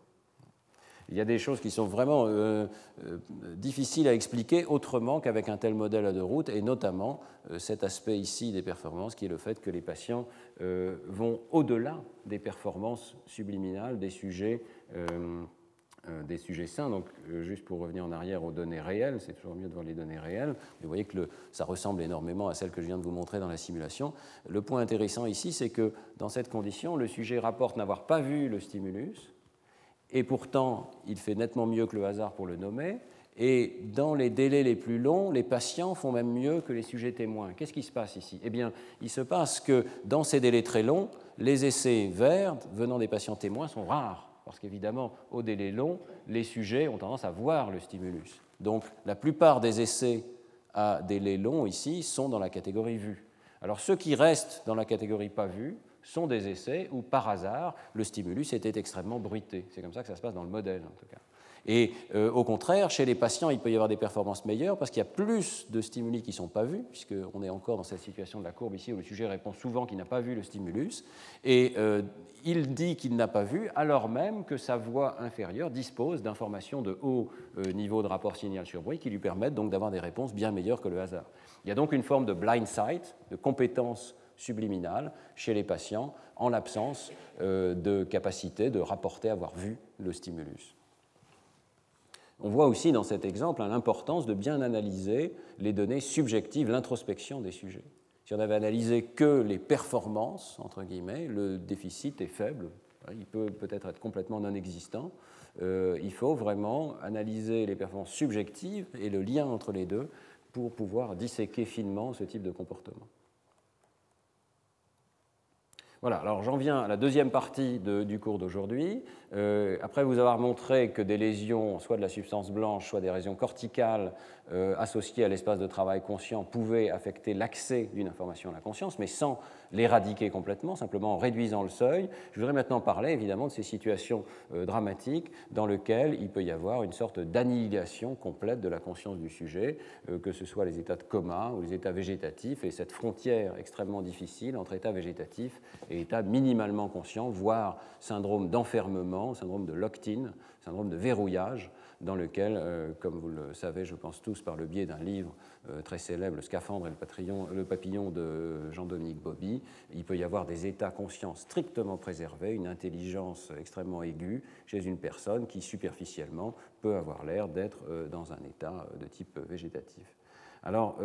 Il y a des choses qui sont vraiment euh, difficiles à expliquer autrement qu'avec un tel modèle à deux routes, et notamment cet aspect ici des performances, qui est le fait que les patients vont au-delà des performances subliminales des sujets, des sujets sains. Donc, juste pour revenir en arrière aux données réelles, c'est toujours mieux de voir les données réelles. Vous voyez que ça ressemble énormément à celle que je viens de vous montrer dans la simulation. Le point intéressant ici, c'est que dans cette condition, le sujet rapporte n'avoir pas vu le stimulus et pourtant il fait nettement mieux que le hasard pour le nommer. Et dans les délais les plus longs, les patients font même mieux que les sujets témoins. Qu'est-ce qui se passe ici? Eh bien, il se passe que dans ces délais très longs, les essais verts venant des patients témoins sont rares, parce qu'évidemment, au délai long, les sujets ont tendance à voir le stimulus. Donc, la plupart des essais à délai long ici sont dans la catégorie vue. Alors, ceux qui restent dans la catégorie pas vue sont des essais où, par hasard, le stimulus était extrêmement bruité. C'est comme ça que ça se passe dans le modèle, en tout cas. Et euh, au contraire, chez les patients, il peut y avoir des performances meilleures parce qu'il y a plus de stimuli qui ne sont pas vus, puisqu'on est encore dans cette situation de la courbe ici où le sujet répond souvent qu'il n'a pas vu le stimulus. Et euh, il dit qu'il n'a pas vu, alors même que sa voix inférieure dispose d'informations de haut euh, niveau de rapport signal sur bruit qui lui permettent donc d'avoir des réponses bien meilleures que le hasard. Il y a donc une forme de blind sight, de compétence subliminale chez les patients en l'absence de capacité de rapporter avoir vu le stimulus. On voit aussi dans cet exemple hein, l'importance de bien analyser les données subjectives, l'introspection des sujets. Si on avait analysé que les performances, entre guillemets, le déficit est faible, il peut peut-être être complètement non existant. Euh, il faut vraiment analyser les performances subjectives et le lien entre les deux pour pouvoir disséquer finement ce type de comportement. Voilà, alors j'en viens à la deuxième partie du cours d'aujourd'hui. Euh, après vous avoir montré que des lésions, soit de la substance blanche, soit des régions corticales euh, associées à l'espace de travail conscient, pouvaient affecter l'accès d'une information à la conscience, mais sans l'éradiquer complètement, simplement en réduisant le seuil. Je voudrais maintenant parler évidemment de ces situations euh, dramatiques dans lesquelles il peut y avoir une sorte d'annihilation complète de la conscience du sujet, que ce soit les états de coma ou les états végétatifs, et cette frontière extrêmement difficile entre état végétatif et état minimalement conscient, voire syndrome d'enfermement, syndrome de locked-in, syndrome de verrouillage, dans lequel, euh, comme vous le savez, je pense tous, par le biais d'un livre euh, très célèbre, Le scaphandre et le, le papillon de Jean-Dominique Bobby, il peut y avoir des états conscients strictement préservés, une intelligence extrêmement aiguë chez une personne qui, superficiellement, peut avoir l'air d'être euh, dans un état de type végétatif. Alors,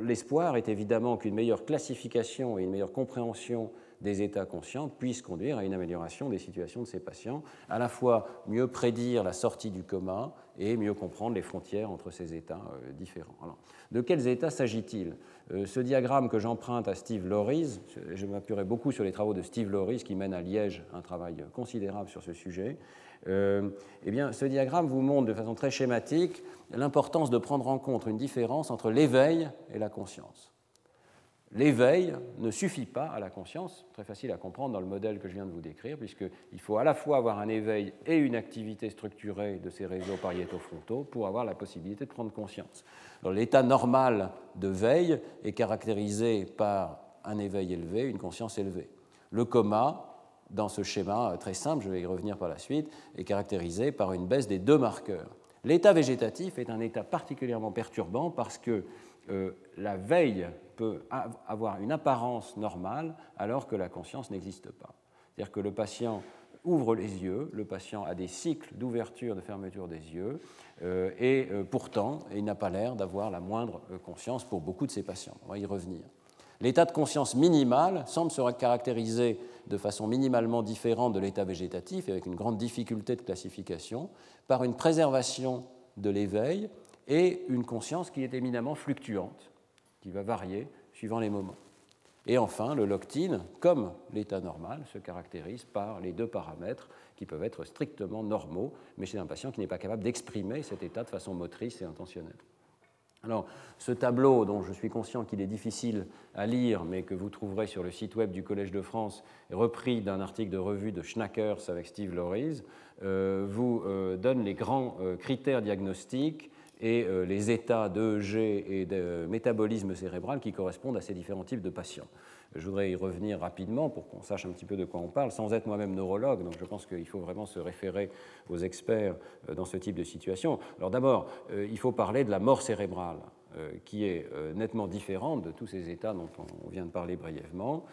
l'espoir est évidemment qu'une meilleure classification et une meilleure compréhension des états conscients puissent conduire à une amélioration des situations de ces patients, à la fois mieux prédire la sortie du coma et mieux comprendre les frontières entre ces états euh, différents. de quels états s'agit-il? Euh, Ce diagramme que j'emprunte à Steve Loris, je m'appuierai beaucoup sur les travaux de Steve Loris qui mène à Liège un travail considérable sur ce sujet. Euh, eh bien, ce diagramme vous montre de façon très schématique l'importance de prendre en compte une différence entre l'éveil et la conscience. L'éveil ne suffit pas à la conscience, très facile à comprendre dans le modèle que je viens de vous décrire, puisqu'il faut à la fois avoir un éveil et une activité structurée de ces réseaux pariétofrontaux pour avoir la possibilité de prendre conscience. L'état normal de veille est caractérisé par un éveil élevé, une conscience élevée. Le coma, dans ce schéma très simple, je vais y revenir par la suite, est caractérisé par une baisse des deux marqueurs. L'état végétatif est un état particulièrement perturbant parce que euh, la veille peut avoir une apparence normale alors que la conscience n'existe pas. C'est-à-dire que le patient ouvre les yeux, le patient a des cycles d'ouverture, de fermeture des yeux, euh, et euh, pourtant, il n'a pas l'air d'avoir la moindre conscience pour beaucoup de ces patients. On va y revenir. L'état de conscience minimal semble se caractériser de façon minimalement différente de l'état végétatif, avec une grande difficulté de classification, par une préservation de l'éveil et une conscience qui est éminemment fluctuante, qui va varier suivant les moments. Et enfin, le loctine, comme l'état normal, se caractérise par les deux paramètres qui peuvent être strictement normaux, mais chez un patient qui n'est pas capable d'exprimer cet état de façon motrice et intentionnelle. Alors, ce tableau, dont je suis conscient qu'il est difficile à lire, mais que vous trouverez sur le site web du Collège de France, repris d'un article de revue de Schnackers avec Steve Loris, euh, vous euh, donne les grands euh, critères diagnostiques et les états d'EEG et de métabolisme cérébral qui correspondent à ces différents types de patients. Je voudrais y revenir rapidement pour qu'on sache un petit peu de quoi on parle, sans être moi-même neurologue, donc je pense qu'il faut vraiment se référer aux experts euh, dans ce type de situation. Alors d'abord, euh, il faut parler de la mort cérébrale euh, qui est nettement différente de tous ces états dont on vient de parler brièvement,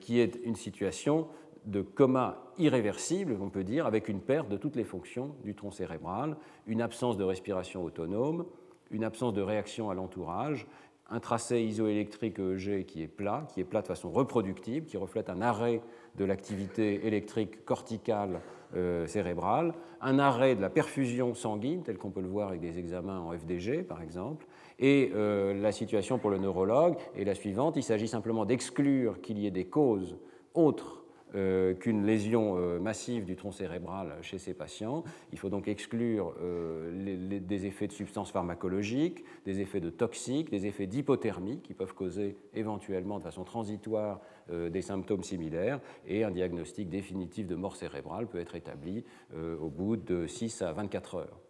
qui est une situation de coma irréversible, on peut dire, avec une perte de toutes les fonctions du tronc cérébral, une absence de respiration autonome, une absence de réaction à l'entourage, un tracé isoélectrique EEG qui est plat, qui est plat de façon reproductible, qui reflète un arrêt de l'activité électrique corticale euh, cérébrale, un arrêt de la perfusion sanguine, tel qu'on peut le voir avec des examens en FDG par exemple, et euh, la situation pour le neurologue est la suivante, il s'agit simplement d'exclure qu'il y ait des causes autres euh, qu'une lésion euh, massive du tronc cérébral chez ces patients. Il faut donc exclure euh, des effets de substances pharmacologiques, des effets de toxiques, des effets d'hypothermie qui peuvent causer éventuellement de façon transitoire des symptômes similaires et un diagnostic définitif de mort cérébrale peut être établi au bout de 6 à 24 heures.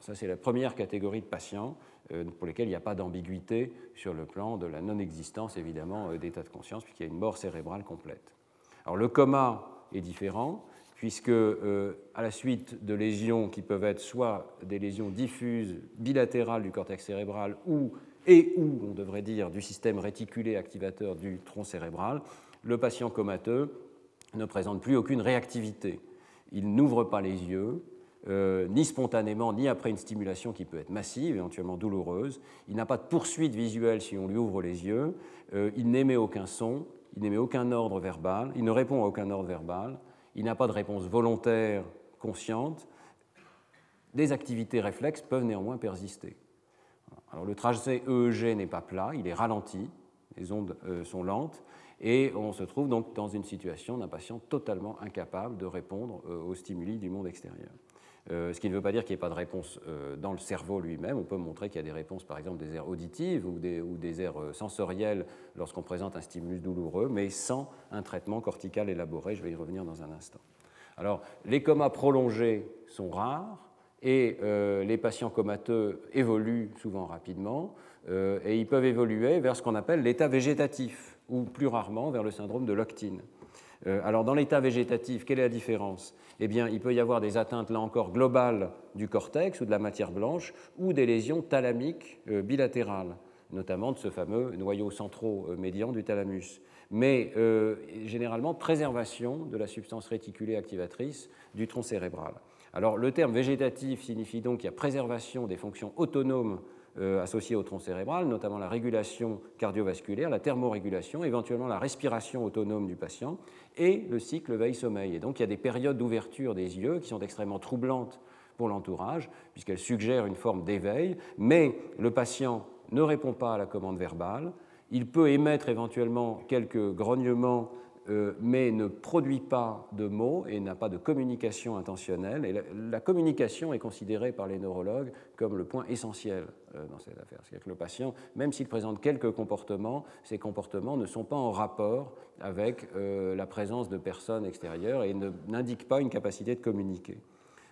ça, c'est la première catégorie de patients pour lesquels il n'y a pas d'ambiguïté sur le plan de la non-existence, évidemment, d'état de conscience, puisqu'il y a une mort cérébrale complète. Alors le coma est différent, puisque euh, à la suite de lésions qui peuvent être soit des lésions diffuses bilatérales du cortex cérébral ou et ou on devrait dire du système réticulé activateur du tronc cérébral, le patient comateux ne présente plus aucune réactivité. Il n'ouvre pas les yeux, euh, ni spontanément, ni après une stimulation qui peut être massive, éventuellement douloureuse. Il n'a pas de poursuite visuelle si on lui ouvre les yeux. Euh, il n'émet aucun son il n'émet aucun ordre verbal, il ne répond à aucun ordre verbal, il n'a pas de réponse volontaire, consciente. Des activités réflexes peuvent néanmoins persister. Alors le tracé EEG n'est pas plat, il est ralenti, les ondes euh, sont lentes, et on se trouve donc dans une situation d'un patient totalement incapable de répondre euh, aux stimuli du monde extérieur. Euh, ce qui ne veut pas dire qu'il n'y ait pas de réponse euh, dans le cerveau lui-même. On peut montrer qu'il y a des réponses, par exemple, des aires auditives ou des, aires euh, sensorielles lorsqu'on présente un stimulus douloureux, mais sans un traitement cortical élaboré. Je vais y revenir dans un instant. Alors, les comas prolongés sont rares et les patients comateux évoluent souvent rapidement et ils peuvent évoluer vers ce qu'on appelle l'état végétatif ou plus rarement vers le syndrome de Loctine. Alors, dans l'état végétatif, quelle est la différence? Eh bien, il peut y avoir des atteintes, là encore, globales du cortex ou de la matière blanche, ou des lésions thalamiques euh, bilatérales, notamment de ce fameux noyau centro-médian du thalamus. Mais euh, généralement, préservation de la substance réticulée activatrice du tronc cérébral. Alors, le terme végétatif signifie donc qu'il y a préservation des fonctions autonomes euh, associées au tronc cérébral, notamment la régulation cardiovasculaire, la thermorégulation, éventuellement la respiration autonome du patient et le cycle veille-sommeil. Et donc il y a des périodes d'ouverture des yeux qui sont extrêmement troublantes pour l'entourage, puisqu'elles suggèrent une forme d'éveil, mais le patient ne répond pas à la commande verbale, il peut émettre éventuellement quelques grognements euh, mais ne produit pas de mots et n'a pas de communication intentionnelle. La, communication est considérée par les neurologues comme le point essentiel euh, dans cette affaire. C'est-à-dire que le patient, même s'il présente quelques comportements, ces comportements ne sont pas en rapport avec euh, la présence de personnes extérieures et n'indiquent pas une capacité de communiquer.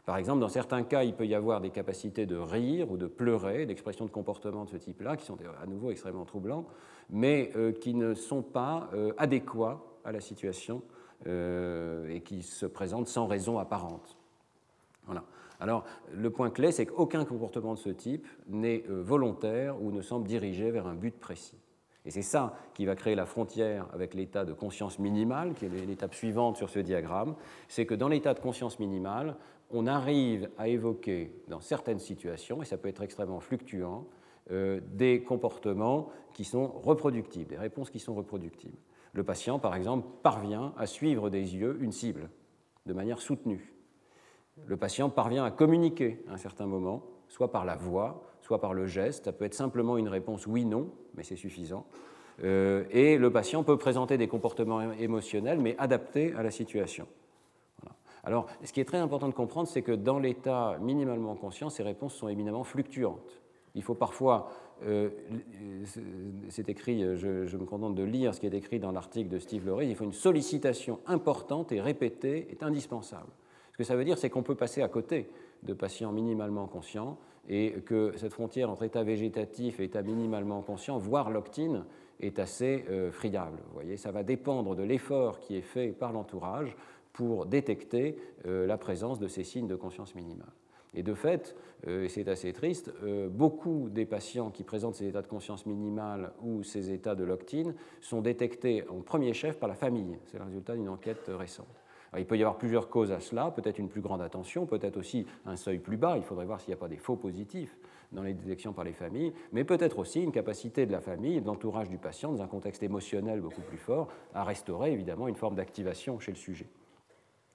Par exemple, dans certains cas, il peut y avoir des capacités de rire ou de pleurer, d'expressions de comportement de ce type-là, qui sont à nouveau extrêmement troublants, mais qui ne sont pas adéquats à la situation euh, et qui se présente sans raison apparente. Voilà. Alors, le point clé, c'est qu'aucun comportement de ce type n'est euh, volontaire ou ne semble dirigé vers un but précis. Et c'est ça qui va créer la frontière avec l'état de conscience minimale, qui est l'étape suivante sur ce diagramme. C'est que dans l'état de conscience minimale, on arrive à évoquer dans certaines situations, et ça peut être extrêmement fluctuant, euh, des comportements qui sont reproductibles, des réponses qui sont reproductibles. Le patient, par exemple, parvient à suivre des yeux une cible de manière soutenue. Le patient parvient à communiquer à un certain moment, soit par la voix, soit par le geste. Ça peut être simplement une réponse oui-non, mais c'est suffisant. Euh, et le patient peut présenter des comportements émotionnels, mais adaptés à la situation. Alors, ce qui est très important de comprendre, c'est que dans l'état minimalement conscient, ces réponses sont éminemment fluctuantes. Il faut parfois euh, c'est écrit, je, me contente de lire ce qui est écrit dans l'article de Steve Lorry, il faut une sollicitation importante et répétée est indispensable. Ce que ça veut dire, c'est qu'on peut passer à côté de patients minimalement conscients et que cette frontière entre état végétatif et état minimalement conscient, voire l'octine, est assez euh, friable. Vous voyez, ça va dépendre de l'effort qui est fait par l'entourage pour détecter euh, la présence de ces signes de conscience minimale. Et de fait, euh, et c'est assez triste, euh, beaucoup des patients qui présentent ces états de conscience minimale ou ces états de loctine sont détectés en premier chef par la famille. C'est le résultat d'une enquête récente. il peut y avoir plusieurs causes à cela, peut-être une plus grande attention, peut-être aussi un seuil plus bas, il faudrait voir s'il n'y a pas des faux positifs dans les détections par les familles, mais peut-être aussi une capacité de la famille, de l'entourage du patient, dans un contexte émotionnel beaucoup plus fort, à restaurer évidemment une forme d'activation chez le sujet.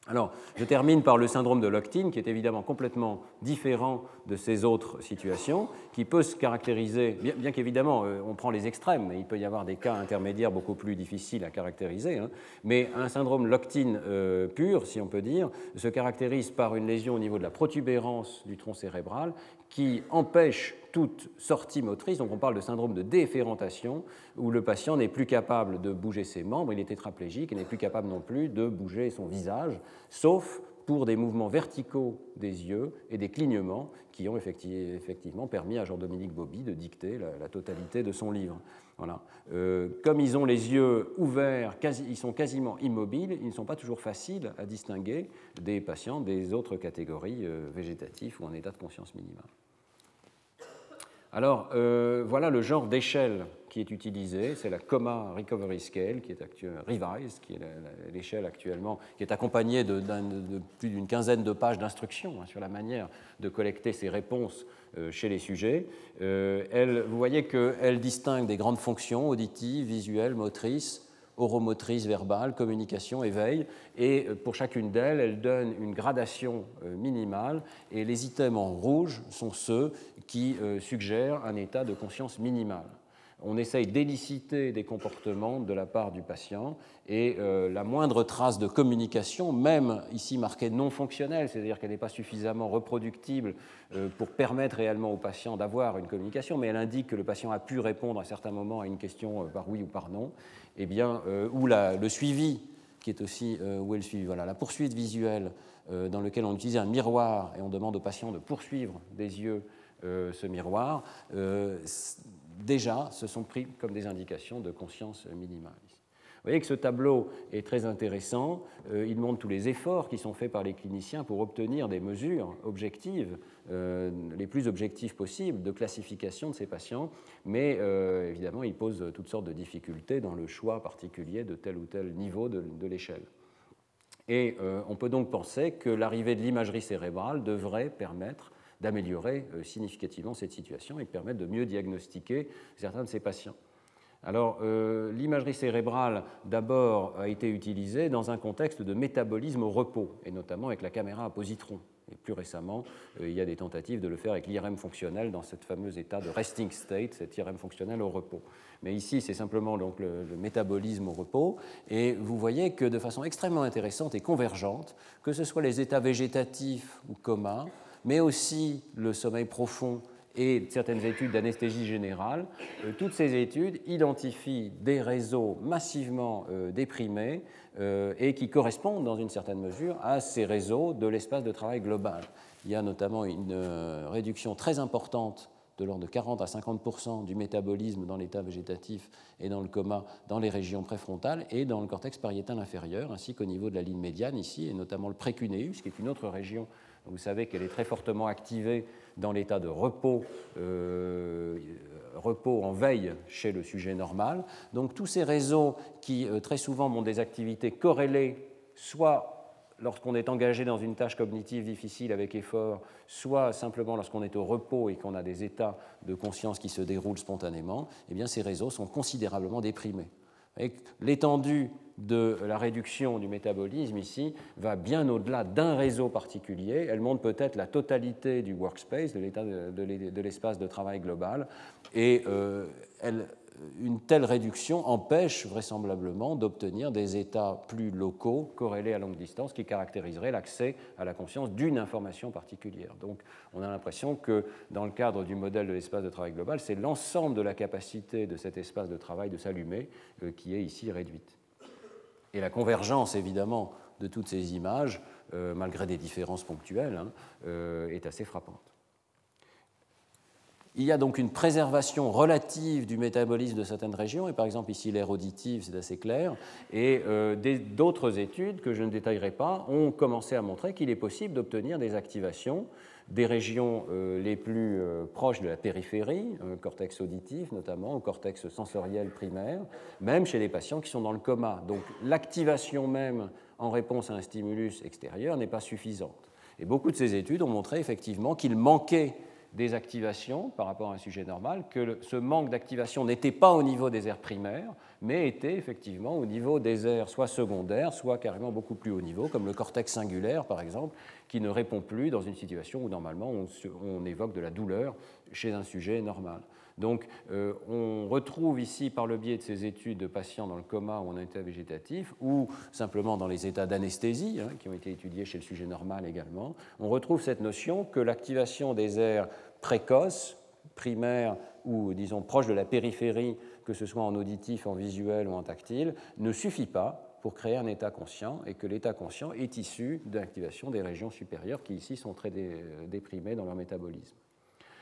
Alors, je termine par le syndrome de Lockton, qui est évidemment complètement différent de ces autres situations, qui peut se caractériser, bien, qu'évidemment euh, on prend les extrêmes, mais il peut y avoir des cas intermédiaires beaucoup plus difficiles à caractériser, hein. mais un syndrome Lockton euh, pur, si on peut dire, se caractérise par une lésion au niveau de la protubérance du tronc cérébral qui empêche toute sortie motrice. Donc on parle de syndrome de déférentation, où le patient n'est plus capable de bouger ses membres, il est tétraplégique et n'est plus capable non plus de bouger son visage, sauf pour des mouvements verticaux des yeux et des clignements qui ont effectivement permis à Jean-Dominique Bobby de dicter la, totalité de son livre. Voilà. Euh, comme ils ont les yeux ouverts, ils sont quasiment immobiles, ils ne sont pas toujours faciles à distinguer des patients des autres catégories euh, végétatives ou en état de conscience minimale. Alors, euh, voilà le genre d'échelle qui est utilisé. C'est la Coma Recovery Scale, qui est actuellement Revise, qui est l'échelle actuellement, qui est accompagnée de, plus d'une quinzaine de pages d'instructions hein, sur la manière de collecter ces réponses euh, chez les sujets. Euh, elle, vous voyez qu'elle distingue des grandes fonctions auditives, visuelles, motrices, oromotrice, verbale, communication, éveil. Et euh, pour chacune d'elles, elle donne une gradation euh, minimale. Et les items en rouge sont ceux qui euh, suggèrent un état de conscience minimale on essaye d'éliciter des comportements de la part du patient et la moindre trace de communication, même ici marquée non fonctionnelle, c'est-à-dire qu'elle n'est pas suffisamment reproductible pour permettre réellement au patient d'avoir une communication, mais elle indique que le patient a pu répondre à certains moments à une question par oui ou par non, eh bien, euh, ou le suivi, qui est aussi euh, où est le suivi. Voilà, la poursuite visuelle, euh, dans laquelle on utilise un miroir et on demande au patient de poursuivre des yeux ce miroir, déjà, ce sont pris comme des indications de conscience minimale. Vous voyez que ce tableau est très intéressant. Euh, il montre tous les efforts qui sont faits par les cliniciens pour obtenir des mesures objectives, euh, les plus objectives possibles, de classification de ces patients. Mais euh, évidemment, il pose toutes sortes de difficultés dans le choix particulier de tel ou tel niveau de l'échelle. Et on peut donc penser que l'arrivée de l'imagerie cérébrale devrait permettre d'améliorer significativement cette situation et permettre de mieux diagnostiquer certains de ces patients. Alors, euh, l'imagerie cérébrale, d'abord, a été utilisée dans un contexte de métabolisme au repos, et notamment avec la caméra à positron. Et plus récemment, il y a des tentatives de le faire avec l'IRM fonctionnel dans cet fameux état de resting state, cet IRM fonctionnel au repos. Mais ici, c'est simplement donc le, métabolisme au repos. Et vous voyez que de façon extrêmement intéressante et convergente, que ce soit les états végétatifs ou coma, mais aussi le sommeil profond et certaines études d'anesthésie générale, euh, toutes ces études identifient des réseaux massivement euh, déprimés euh, et qui correspondent dans une certaine mesure à ces réseaux de l'espace de travail global. Il y a notamment une réduction très importante de l'ordre de 40 à 50% du métabolisme dans l'état végétatif et dans le coma dans les régions préfrontales et dans le cortex pariétal inférieur, ainsi qu'au niveau de la ligne médiane ici, et notamment le précuneus, qui est une autre région vous savez qu'elle est très fortement activée dans l'état de repos, euh, repos en veille chez le sujet normal. Donc tous ces réseaux qui euh, très souvent ont des activités corrélées, soit lorsqu'on est engagé dans une tâche cognitive difficile avec effort, soit simplement lorsqu'on est au repos et qu'on a des états de conscience qui se déroulent spontanément, eh bien ces réseaux sont considérablement déprimés. L'étendue de la réduction du métabolisme ici va bien au-delà d'un réseau particulier. Elle montre peut-être la totalité du workspace, de l'état de l'espace de travail global, et euh, une telle réduction empêche vraisemblablement d'obtenir des états plus locaux corrélés à longue distance qui caractériseraient l'accès à la conscience d'une information particulière. Donc on a l'impression que dans le cadre du modèle de l'espace de travail global, c'est l'ensemble de la capacité de cet espace de travail de s'allumer euh, qui est ici réduite. Et la convergence évidemment de toutes ces images, euh, malgré des différences ponctuelles, hein, euh, est assez frappante. Il y a donc une préservation relative du métabolisme de certaines régions, et par exemple ici l'air auditive, c'est assez clair, et euh, d'autres études que je ne détaillerai pas ont commencé à montrer qu'il est possible d'obtenir des activations des régions euh, les plus euh, proches de la périphérie, cortex auditif notamment, au cortex sensoriel primaire, même chez les patients qui sont dans le coma. Donc l'activation même en réponse à un stimulus extérieur n'est pas suffisante. Et beaucoup de ces études ont montré effectivement qu'il manquait des activations par rapport à un sujet normal, que ce manque d'activation n'était pas au niveau des aires primaires, mais était effectivement au niveau des aires soit secondaires, soit carrément beaucoup plus haut niveau, comme le cortex singulaire par exemple, qui ne répond plus dans une situation où normalement on, évoque de la douleur chez un sujet normal. Donc euh, on retrouve ici, par le biais de ces études de patients dans le coma ou en état végétatif, ou simplement dans les états d'anesthésie, hein, qui ont été étudiés chez le sujet normal également, on retrouve cette notion que l'activation des aires précoces, primaires ou disons proches de la périphérie, que ce soit en auditif, en visuel ou en tactile, ne suffit pas pour créer un état conscient et que l'état conscient est issu de l'activation des régions supérieures qui ici sont très déprimées dans leur métabolisme.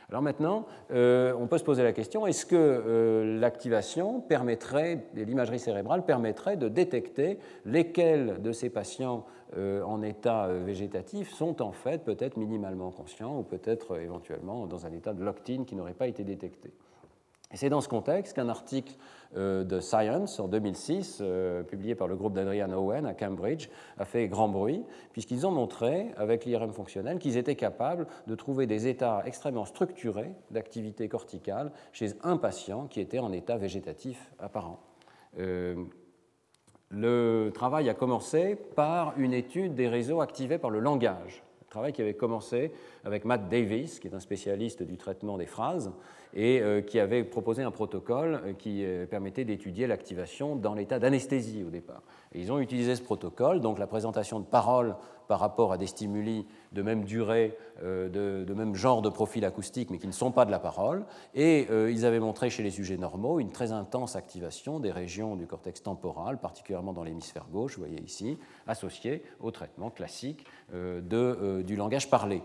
Alors maintenant, euh, on peut se poser la question, est-ce que euh, l'activation permettrait, l'imagerie cérébrale permettrait de détecter lesquels de ces patients euh, en état végétatif sont en fait peut-être minimalement conscients ou peut-être éventuellement dans un état de locked-in qui n'aurait pas été détecté? C'est dans ce contexte qu'un article euh, de Science en 2006, euh, publié par le groupe d'Adrian Owen à Cambridge, a fait grand bruit, puisqu'ils ont montré, avec l'IRM fonctionnel, qu'ils étaient capables de trouver des états extrêmement structurés d'activité corticale chez un patient qui était en état végétatif apparent. Euh, le travail a commencé par une étude des réseaux activés par le langage travail qui avait commencé avec Matt Davis, qui est un spécialiste du traitement des phrases, et euh, qui avait proposé un protocole euh, qui euh, permettait d'étudier l'activation dans l'état d'anesthésie au départ. Et ils ont utilisé ce protocole, donc la présentation de paroles par rapport à des stimuli de même durée, de, de, même genre de profil acoustique, mais qui ne sont pas de la parole. Et ils avaient montré chez les sujets normaux une très intense activation des régions du cortex temporal, particulièrement dans l'hémisphère gauche, vous voyez ici, associée au traitement classique de, du langage parlé.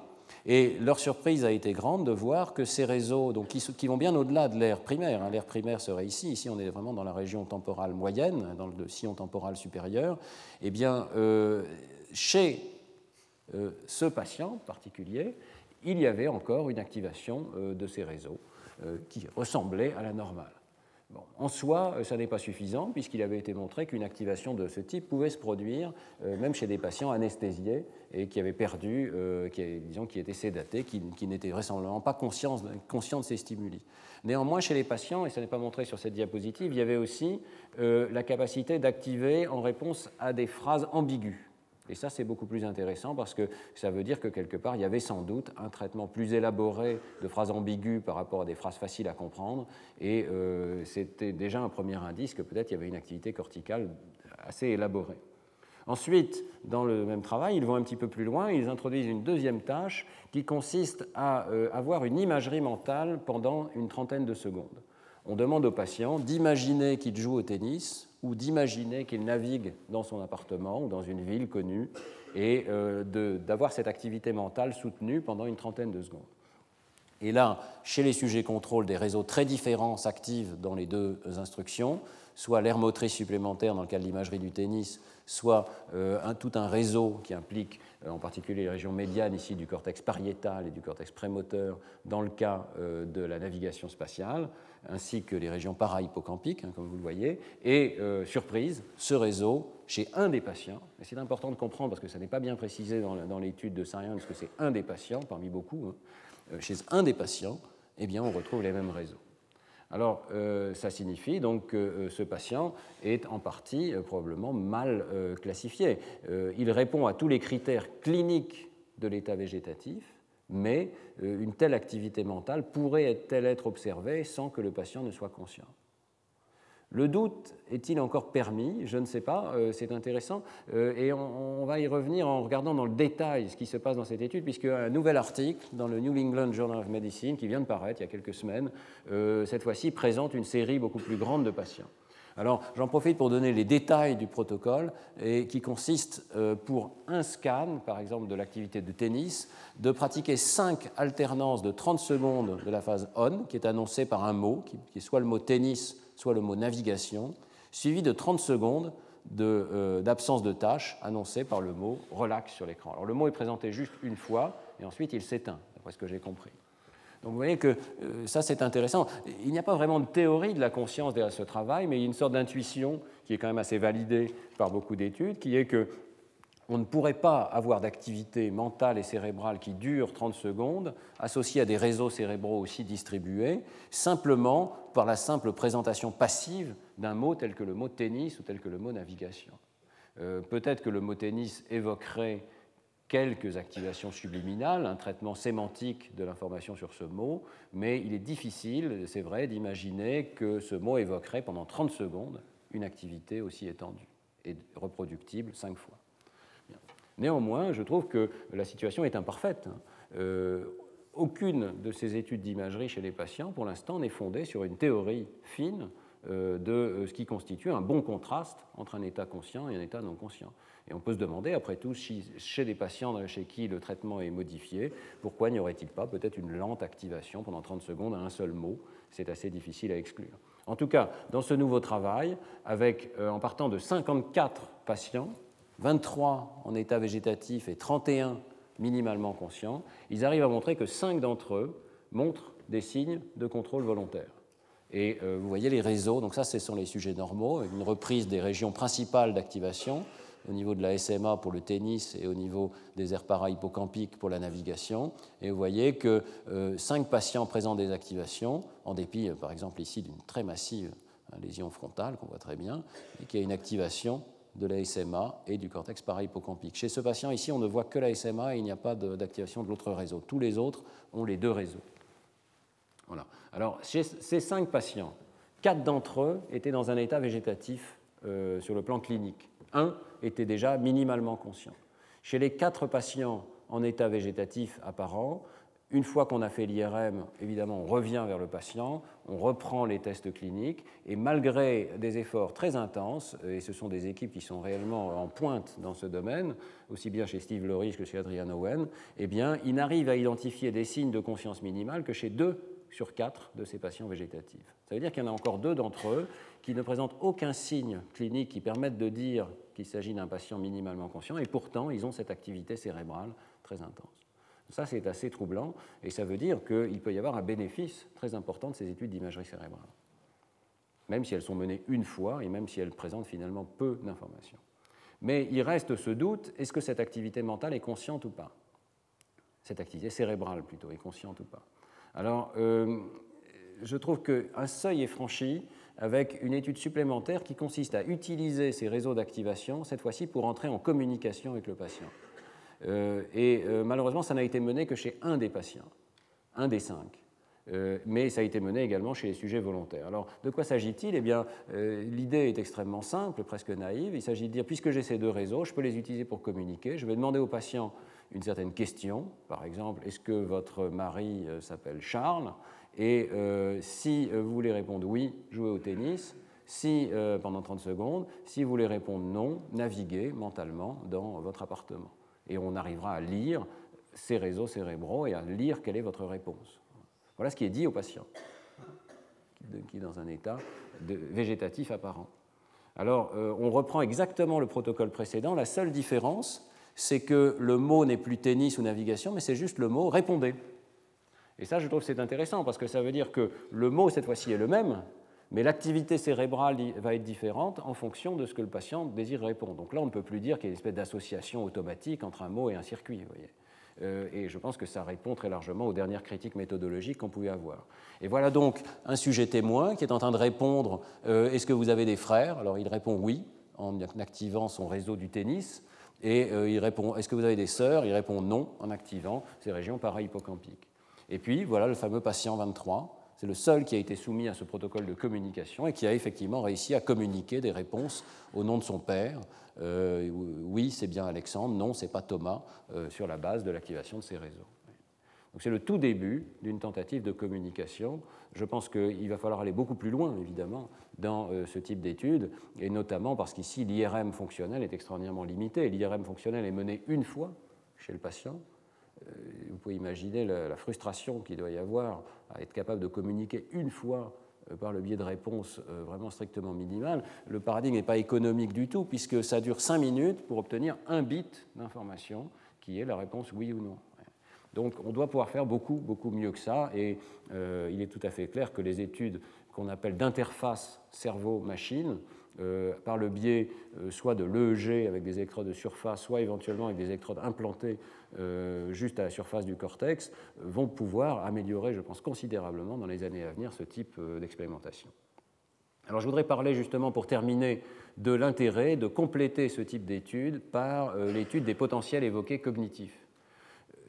Et leur surprise a été grande de voir que ces réseaux, donc, qui, vont bien au-delà de l'air primaire, hein, l'air primaire serait ici, ici on est vraiment dans la région temporale moyenne, dans le sillon temporal supérieur, eh bien, euh, chez euh, ce patient particulier, il y avait encore une activation euh, de ces réseaux qui ressemblait à la normale en soi, euh, ça n'est pas suffisant, puisqu'il avait été montré qu'une activation de ce type pouvait se produire euh, même chez des patients anesthésiés et qui avaient perdu, euh, qui, disons, qui étaient sédatés, qui, n'étaient vraisemblablement pas conscients, conscients, de ces stimuli. Néanmoins, chez les patients, et ça n'est pas montré sur cette diapositive, il y avait aussi la capacité d'activer en réponse à des phrases ambiguës. Et ça, c'est beaucoup plus intéressant parce que ça veut dire que quelque part, il y avait sans doute un traitement plus élaboré de phrases ambiguës par rapport à des phrases faciles à comprendre. Et euh, c'était déjà un premier indice que peut-être il y avait une activité corticale assez élaborée. Ensuite, dans le même travail, ils vont un petit peu plus loin, ils introduisent une deuxième tâche qui consiste à euh, avoir une imagerie mentale pendant une trentaine de secondes. On demande au patient d'imaginer qu'il joue au tennis ou d'imaginer qu'il navigue dans son appartement ou dans une ville connue et euh, d'avoir cette activité mentale soutenue pendant une trentaine de secondes. Et là, chez les sujets contrôle, des réseaux très différents s'activent dans les deux instructions, soit l'air motrice supplémentaire dans le cas de l'imagerie du tennis, soit euh, tout un réseau qui implique euh, en particulier les régions médianes ici du cortex pariétal et du cortex prémoteur dans le cas de la navigation spatiale ainsi que les régions para-hippocampiques, hein, comme vous le voyez. Et euh, surprise, ce réseau, chez un des patients, et c'est important de comprendre parce que ça n'est pas bien précisé dans, l'étude de Science que c'est un des patients parmi beaucoup, hein, euh, chez un des patients, eh bien, on retrouve les mêmes réseaux. Alors, euh, ça signifie donc que ce patient est en partie probablement mal classifié. il répond à tous les critères cliniques de l'état végétatif, mais euh, une telle activité mentale pourrait-elle être observée sans que le patient ne soit conscient le doute est-il encore permis? Je ne sais pas, euh, c'est intéressant. Euh, et on, va y revenir en regardant dans le détail ce qui se passe dans cette étude, puisque un nouvel article dans le New England Journal of Medicine, qui vient de paraître il y a quelques semaines, cette fois-ci présente une série beaucoup plus grande de patients. Alors j'en profite pour donner les détails du protocole qui consiste euh, pour un scan, par exemple de l'activité de tennis, de pratiquer cinq alternances de 30 secondes de la phase on, qui est annoncée par un mot, qui est soit le mot tennis, soit le mot navigation, suivi de 30 secondes euh, d'absence de, tâche annoncée par le mot relax sur l'écran. Alors le mot est présenté juste une fois et ensuite il s'éteint, d'après ce que j'ai compris. Donc vous voyez que euh, ça c'est intéressant. Il n'y a pas vraiment de théorie de la conscience derrière ce travail, mais il y a une sorte d'intuition qui est quand même assez validée par beaucoup d'études, qui est que on ne pourrait pas avoir d'activité mentale et cérébrale qui dure 30 secondes, associée à des réseaux cérébraux aussi distribués, simplement par la simple présentation passive d'un mot tel que le mot tennis ou tel que le mot navigation. Euh, peut-être que le mot tennis évoquerait quelques activations subliminales, un traitement sémantique de l'information sur ce mot, mais il est difficile, c'est vrai, d'imaginer que ce mot évoquerait pendant 30 secondes une activité aussi étendue et reproductible cinq fois. Néanmoins, je trouve que la situation est imparfaite. Euh, aucune de ces études d'imagerie chez les patients, pour l'instant, n'est fondée sur une théorie fine de euh, ce qui constitue un bon contraste entre un état conscient et un état non conscient. Et on peut se demander, après tout, chez des patients chez qui le traitement est modifié, pourquoi n'y aurait-il pas peut-être une lente activation pendant 30 secondes à un seul mot? C'est assez difficile à exclure. En tout cas, dans ce nouveau travail, avec, euh, en partant de 54 patients, 23 en état végétatif et 31 minimalement conscients, ils arrivent à montrer que 5 d'entre eux montrent des signes de contrôle volontaire. Et euh, vous voyez les réseaux, donc ça ce sont les sujets normaux, une reprise des régions principales d'activation, au niveau de la SMA pour le tennis et au niveau des aires para-hippocampiques pour la navigation. Et vous voyez que euh, cinq patients présentent des activations, en dépit, euh, par exemple, ici d'une très massive hein, lésion frontale qu'on voit très bien, et qui a une activation de la SMA et du cortex para-hippocampique. Chez ce patient ici, on ne voit que la SMA et il n'y a pas d'activation de, l'autre réseau. Tous les autres ont les deux réseaux. Alors, chez ces cinq patients, quatre d'entre eux étaient dans un état végétatif euh, sur le plan clinique. Un était déjà minimalement conscient. Chez les quatre patients en état végétatif apparent, une fois qu'on a fait l'IRM, évidemment, on revient vers le patient, on reprend les tests cliniques, et malgré des efforts très intenses, et ce sont des équipes qui sont réellement en pointe dans ce domaine, aussi bien chez Steve Loris que chez Adrian Owen, eh bien, il n'arrive à identifier des signes de conscience minimale que chez deux sur quatre de ces patients végétatifs. Ça veut dire qu'il y en a encore deux d'entre eux qui ne présentent aucun signe clinique qui permette de dire qu'il s'agit d'un patient minimalement conscient, et pourtant ils ont cette activité cérébrale très intense. Ça, c'est assez troublant, et ça veut dire qu'il peut y avoir un bénéfice très important de ces études d'imagerie cérébrale, même si elles sont menées une fois et même si elles présentent finalement peu d'informations. Mais il reste ce doute, est-ce que cette activité mentale est consciente ou pas? Cette activité cérébrale plutôt, est consciente ou pas? Alors, euh, je trouve qu'un seuil est franchi avec une étude supplémentaire qui consiste à utiliser ces réseaux d'activation, cette fois-ci pour entrer en communication avec le patient. Euh, et euh, malheureusement, ça n'a été mené que chez un des patients, un des cinq. Mais ça a été mené également chez les sujets volontaires. Alors, de quoi s'agit-il? Eh bien, l'idée est extrêmement simple, presque naïve. Il s'agit de dire, puisque j'ai ces deux réseaux, je peux les utiliser pour communiquer. Je vais demander au patient une certaine question, par exemple, est-ce que votre mari s'appelle Charles? Et si vous voulez répondre oui, jouez au tennis. Si, pendant 30 secondes, si vous voulez répondre non, naviguez mentalement dans votre appartement et on arrivera à lire ces réseaux cérébraux et à lire quelle est votre réponse. Voilà ce qui est dit au patient, qui est dans un état végétatif apparent. Alors, euh, on reprend exactement le protocole précédent. La seule différence, c'est que le mot n'est plus tennis ou navigation, mais c'est juste le mot répondez. Et ça, je trouve que c'est intéressant parce que ça veut dire que le mot, cette fois-ci, est le même, mais l'activité cérébrale va être différente en fonction de ce que le patient désire répondre. Donc là, on ne peut plus dire qu'il y a une espèce d'association automatique entre un mot et un circuit. Euh, et je pense que ça répond très largement aux dernières critiques méthodologiques qu'on pouvait avoir. Et voilà donc un sujet témoin qui est en train de répondre euh, Est-ce que vous avez des frères? Alors il répond oui, en activant son réseau du tennis. Et euh, il répond Est-ce que vous avez des sœurs? Il répond non, en activant ces régions para-hippocampiques. Et puis voilà le fameux patient 23 c'est le seul qui a été soumis à ce protocole de communication et qui a effectivement réussi à communiquer des réponses au nom de son père. Euh, oui, c'est bien Alexandre, non, c'est pas Thomas, euh, sur la base de l'activation de ces réseaux. C'est le tout début d'une tentative de communication. Je pense qu'il va falloir aller beaucoup plus loin, évidemment, dans euh, ce type d'études, et notamment parce qu'ici, l'IRM fonctionnel est extraordinairement limité. L'IRM fonctionnel est mené une fois chez le patient, euh, vous pouvez imaginer la, frustration qu'il doit y avoir à être capable de communiquer une fois euh, par le biais de réponses vraiment strictement minimales. Le paradigme n'est pas économique du tout, puisque ça dure cinq minutes pour obtenir un bit d'information, qui est la réponse oui ou non. Donc on doit pouvoir faire beaucoup, beaucoup mieux que ça, et il est tout à fait clair que les études qu'on appelle d'interface cerveau-machine, euh, par le biais euh, soit de l'EEG avec des électrodes de surface, soit éventuellement avec des électrodes implantées euh, juste à la surface du cortex, vont pouvoir améliorer, je pense, considérablement dans les années à venir ce type d'expérimentation. Alors je voudrais parler justement pour terminer de l'intérêt de compléter ce type d'étude par l'étude des potentiels évoqués cognitifs.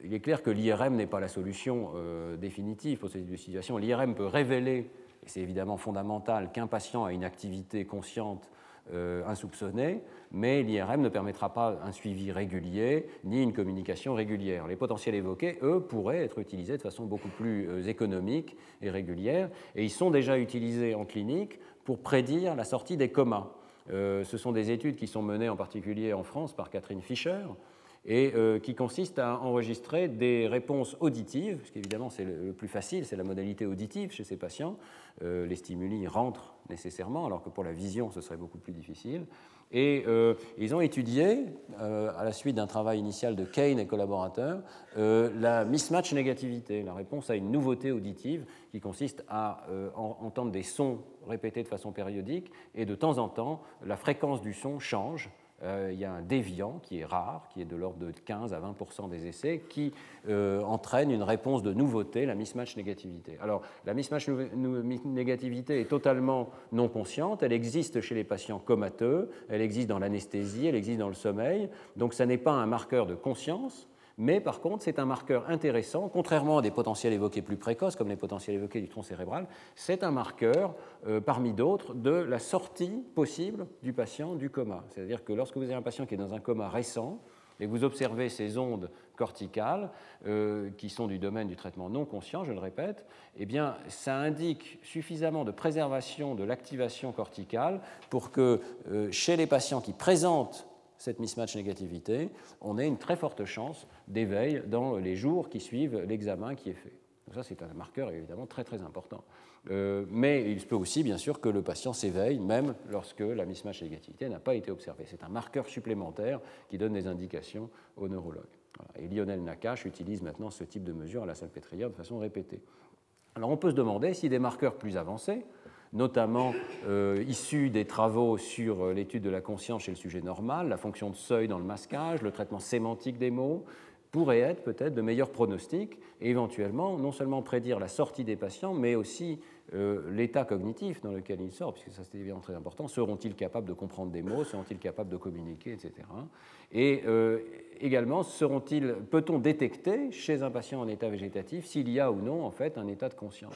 Il est clair que l'IRM n'est pas la solution définitive pour cette situation. L'IRM peut révéler c'est évidemment fondamental qu'un patient ait une activité consciente euh, insoupçonnée, mais l'IRM ne permettra pas un suivi régulier ni une communication régulière. Les potentiels évoqués, eux, pourraient être utilisés de façon beaucoup plus euh, économique et régulière, et ils sont déjà utilisés en clinique pour prédire la sortie des comas. Euh, ce sont des études qui sont menées en particulier en France par Catherine Fischer, et euh, qui consiste à enregistrer des réponses auditives, parce qu'évidemment c'est le, plus facile, c'est la modalité auditive chez ces patients. Euh, les stimuli rentrent nécessairement, alors que pour la vision ce serait beaucoup plus difficile. Et euh, ils ont étudié, à la suite d'un travail initial de Kane et collaborateurs, la mismatch négativité, la réponse à une nouveauté auditive qui consiste à entendre des sons répétés de façon périodique, et de temps en temps la fréquence du son change euh, il y a un déviant qui est rare, qui est de l'ordre de 15 à 20% des essais, qui euh, entraîne une réponse de nouveauté, la mismatch négativité. Alors, la mismatch négativité est totalement non consciente, elle existe chez les patients comateux, elle existe dans l'anesthésie, elle existe dans le sommeil, donc ça n'est pas un marqueur de conscience, mais par contre, c'est un marqueur intéressant, contrairement à des potentiels évoqués plus précoces, comme les potentiels évoqués du tronc cérébral, c'est un marqueur, euh, parmi d'autres, de la sortie possible du patient du coma. C'est-à-dire que lorsque vous avez un patient qui est dans un coma récent, et vous observez ces ondes corticales, euh, qui sont du domaine du traitement non conscient, je le répète, eh bien, ça indique suffisamment de préservation de l'activation corticale pour que euh, chez les patients qui présentent cette mismatch négativité, on a une très forte chance d'éveil dans les jours qui suivent l'examen qui est fait. Ça, c'est un marqueur évidemment très très important. Euh, mais il se peut aussi, bien sûr, que le patient s'éveille, même lorsque la mismatch négativité n'a pas été observée. C'est un marqueur supplémentaire qui donne des indications aux neurologues. Et Lionel Nakache utilise maintenant ce type de mesure à la salpêtrière de façon répétée. Alors on peut se demander si des marqueurs plus avancés, notamment euh, issus des travaux sur euh, l'étude de la conscience chez le sujet normal, la fonction de seuil dans le masquage, le traitement sémantique des mots, pourrait être peut-être de meilleurs pronostics et éventuellement non seulement prédire la sortie des patients, mais aussi euh, l'état cognitif dans lequel ils sortent, puisque ça c'est évidemment très important. Seront-ils capables de comprendre des mots? Seront-ils capables de communiquer, etc. Et également, seront-ils, peut-on détecter chez un patient en état végétatif s'il y a ou non en fait un état de conscience?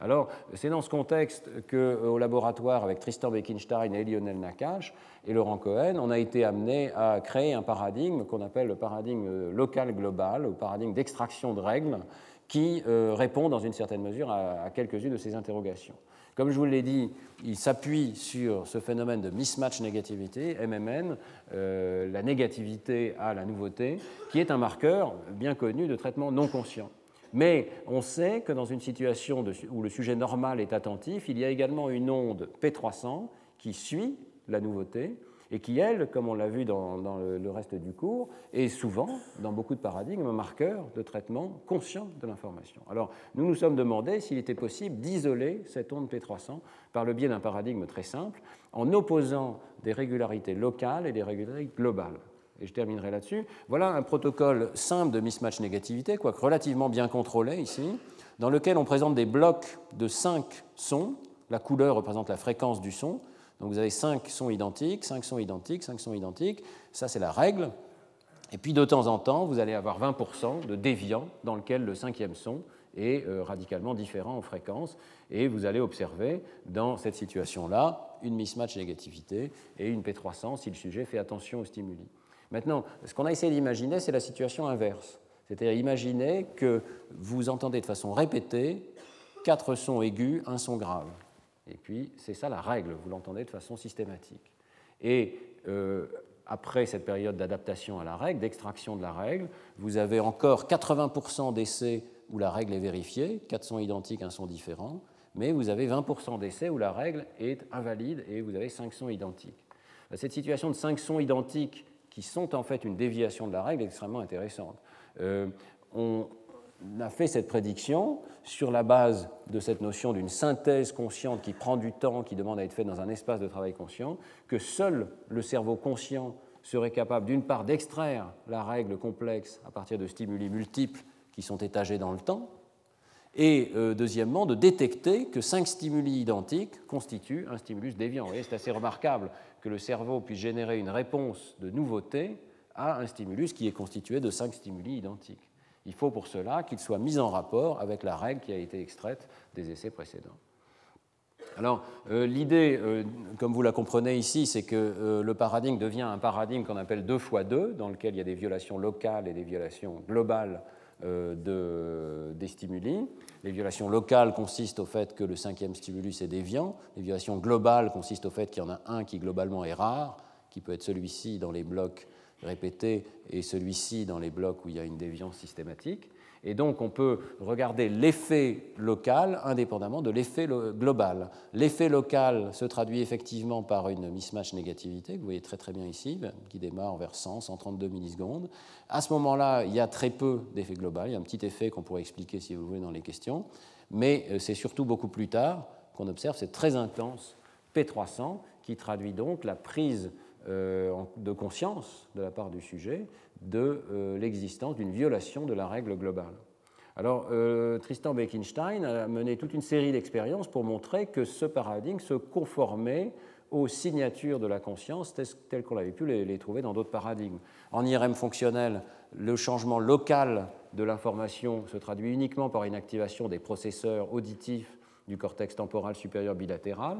Alors, c'est dans ce contexte qu'au euh, laboratoire, avec Tristan Beckenstein et Lionel Nakache et Laurent Cohen, on a été amené à créer un paradigme qu'on appelle le paradigme euh, local global, le paradigme d'extraction de règles, qui euh, répond dans une certaine mesure à, quelques-unes de ces interrogations. Comme je vous l'ai dit, il s'appuie sur ce phénomène de mismatch négativité, MMN, la négativité à la nouveauté, qui est un marqueur bien connu de traitement non conscient. Mais on sait que dans une situation où le sujet normal est attentif, il y a également une onde P300 qui suit la nouveauté et qui, elle, comme on l'a vu dans, le, reste du cours, est souvent, dans beaucoup de paradigmes, un marqueur de traitement conscient de l'information. Alors, nous nous sommes demandé s'il était possible d'isoler cette onde P300 par le biais d'un paradigme très simple, en opposant des régularités locales et des régularités globales et je terminerai là-dessus. Voilà un protocole simple de mismatch négativité, quoique relativement bien contrôlé ici, dans lequel on présente des blocs de 5 sons. La couleur représente la fréquence du son. Donc vous avez 5 sons identiques, 5 sons identiques, 5 sons identiques. Ça, c'est la règle. Et puis de temps en temps, vous allez avoir 20% de déviants dans lequel le cinquième son est euh, radicalement différent en fréquence. Et vous allez observer dans cette situation-là une mismatch négativité et une P300 si le sujet fait attention aux stimuli. Maintenant, ce qu'on a essayé d'imaginer, c'est la situation inverse. C'est-à-dire imaginer que vous entendez de façon répétée quatre sons aigus, un son grave. Et puis, c'est ça la règle, vous l'entendez de façon systématique. Et euh, après cette période d'adaptation à la règle, d'extraction de la règle, vous avez encore 80% d'essais où la règle est vérifiée, quatre sons identiques, un son différent, mais vous avez 20% d'essais où la règle est invalide et vous avez cinq sons identiques. Cette situation de cinq sons identiques qui sont en fait une déviation de la règle extrêmement intéressante. Euh, on a fait cette prédiction sur la base de cette notion d'une synthèse consciente qui prend du temps, qui demande à être faite dans un espace de travail conscient, que seul le cerveau conscient serait capable d'une part d'extraire la règle complexe à partir de stimuli multiples qui sont étagés dans le temps, et euh, deuxièmement de détecter que cinq stimuli identiques constituent un stimulus déviant. C'est assez remarquable que le cerveau puisse générer une réponse de nouveauté à un stimulus qui est constitué de cinq stimuli identiques. Il faut pour cela qu'il soit mis en rapport avec la règle qui a été extraite des essais précédents. Alors, euh, l'idée, euh, comme vous la comprenez ici, c'est que le paradigme devient un paradigme qu'on appelle 2 fois 2, dans lequel il y a des violations locales et des violations globales de, des stimuli. Les violations locales consistent au fait que le cinquième stimulus est déviant. Les violations globales consistent au fait qu'il y en a un qui globalement est rare, qui peut être celui-ci dans les blocs répétés et celui-ci dans les blocs où il y a une déviance systématique. Et donc on peut regarder l'effet local indépendamment de l'effet global. L'effet local se traduit effectivement par une mismatch négativité, que vous voyez très très bien ici, qui démarre vers 100, 132 millisecondes. À ce moment-là, il y a très peu d'effet global. Il y a un petit effet qu'on pourrait expliquer si vous voulez dans les questions. Mais euh, c'est surtout beaucoup plus tard qu'on observe cette très intense P300 qui traduit donc la prise euh, de conscience de la part du sujet de euh, l'existence d'une violation de la règle globale. Alors, euh, Tristan Beckenstein a mené toute une série d'expériences pour montrer que ce paradigme se conformait aux signatures de la conscience telles qu'on avait pu les, trouver dans d'autres paradigmes. En IRM fonctionnel, le changement local de l'information se traduit uniquement par une activation des processeurs auditifs du cortex temporal supérieur bilatéral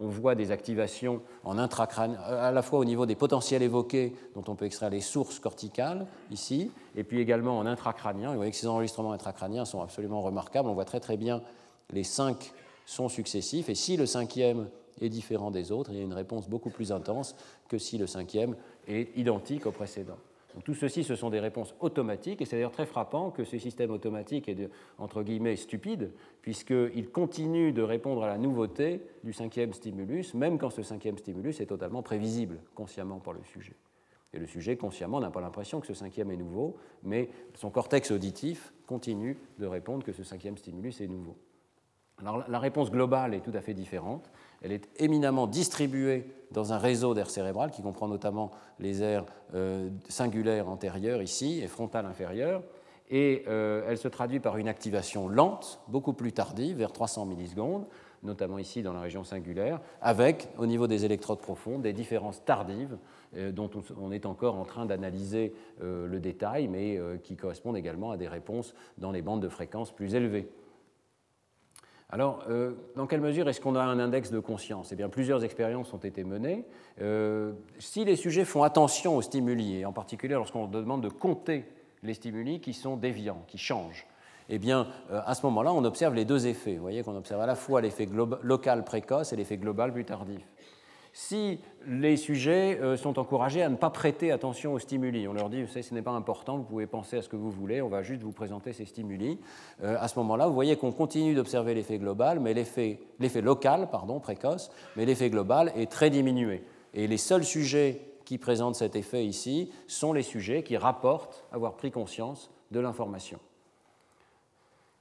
on voit des activations en à la fois au niveau des potentiels évoqués, dont on peut extraire les sources corticales, ici, et puis également en intracrânien. Vous voyez que ces enregistrements intracrâniens sont absolument remarquables. On voit très très bien les cinq sons successifs, et si le cinquième est différent des autres, il y a une réponse beaucoup plus intense que si le cinquième est identique au précédent tout ceci, ce sont des réponses automatiques, et c'est d'ailleurs très frappant que ce système automatique est, entre guillemets, stupide, puisqu'il continue de répondre à la nouveauté du cinquième stimulus, même quand ce cinquième stimulus est totalement prévisible consciemment par le sujet. Et le sujet, consciemment, n'a pas l'impression que ce cinquième est nouveau, mais son cortex auditif continue de répondre que ce cinquième stimulus est nouveau. Alors, la réponse globale est tout à fait différente. Elle est éminemment distribuée dans un réseau d'air cérébral qui comprend notamment les aires euh, singulaires antérieures ici et frontales inférieures. Et euh, elle se traduit par une activation lente, beaucoup plus tardive, vers 300 millisecondes, notamment ici dans la région singulaire, avec, au niveau des électrodes profondes, des différences tardives euh, dont on est encore en train d'analyser le détail, mais qui correspondent également à des réponses dans les bandes de fréquences plus élevées. Alors, euh, dans quelle mesure est-ce qu'on a un index de conscience? Eh bien, plusieurs expériences ont été menées. Euh, si les sujets font attention aux stimuli, et en particulier lorsqu'on demande de compter les stimuli qui sont déviants, qui changent, eh bien, euh, à ce moment-là, on observe les deux effets. Vous voyez qu'on observe à la fois l'effet local précoce et l'effet global plus tardif si les sujets euh, sont encouragés à ne pas prêter attention aux stimuli. On leur dit, vous savez, ce n'est pas important, vous pouvez penser à ce que vous voulez, on va juste vous présenter ces stimuli. Euh, à ce moment-là, vous voyez qu'on continue d'observer l'effet global, mais l'effet, local, pardon, précoce, mais l'effet global est très diminué. Et les seuls sujets qui présentent cet effet ici sont les sujets qui rapportent avoir pris conscience de l'information.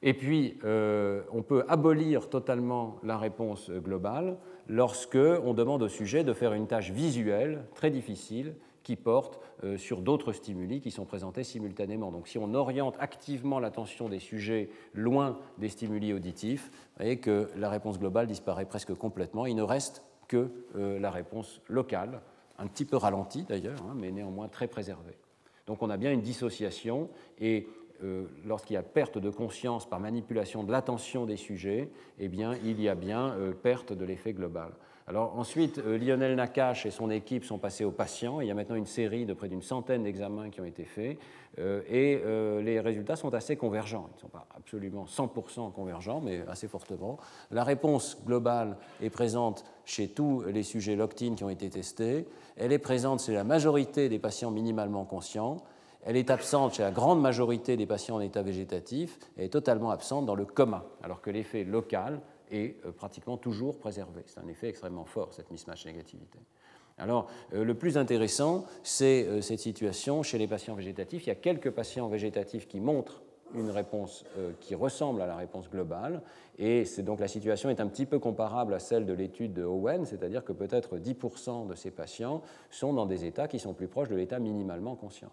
Et puis, euh, on peut abolir totalement la réponse globale lorsque on demande au sujet de faire une tâche visuelle très difficile qui porte euh, sur d'autres stimuli qui sont présentés simultanément. Donc si on oriente activement l'attention des sujets loin des stimuli auditifs, vous voyez que la réponse globale disparaît presque complètement. Il ne reste que euh, la réponse locale, un petit peu ralentie d'ailleurs, hein, mais néanmoins très préservée. Donc on a bien une dissociation et euh, lorsqu'il y a perte de conscience par manipulation de l'attention des sujets, eh bien, il y a bien euh, perte de l'effet global. Alors ensuite, euh, Lionel Nakache et son équipe sont passés aux patients. Il y a maintenant une série de près d'une centaine d'examens qui ont été faits et les résultats sont assez convergents. Ils ne sont pas absolument 100% convergents, mais assez fortement. La réponse globale est présente chez tous les sujets locked qui ont été testés. Elle est présente chez la majorité des patients minimalement conscients elle est absente chez la grande majorité des patients en état végétatif et est totalement absente dans le coma, alors que l'effet local est euh, pratiquement toujours préservé. C'est un effet extrêmement fort, cette mismatch négativité. Alors, euh, le plus intéressant, c'est euh, cette situation chez les patients végétatifs. Il y a quelques patients végétatifs qui montrent une réponse qui ressemble à la réponse globale, et donc la situation est un petit peu comparable à celle de l'étude de Owen, c'est-à-dire que peut-être 10% de ces patients sont dans des états qui sont plus proches de l'état minimalement conscient.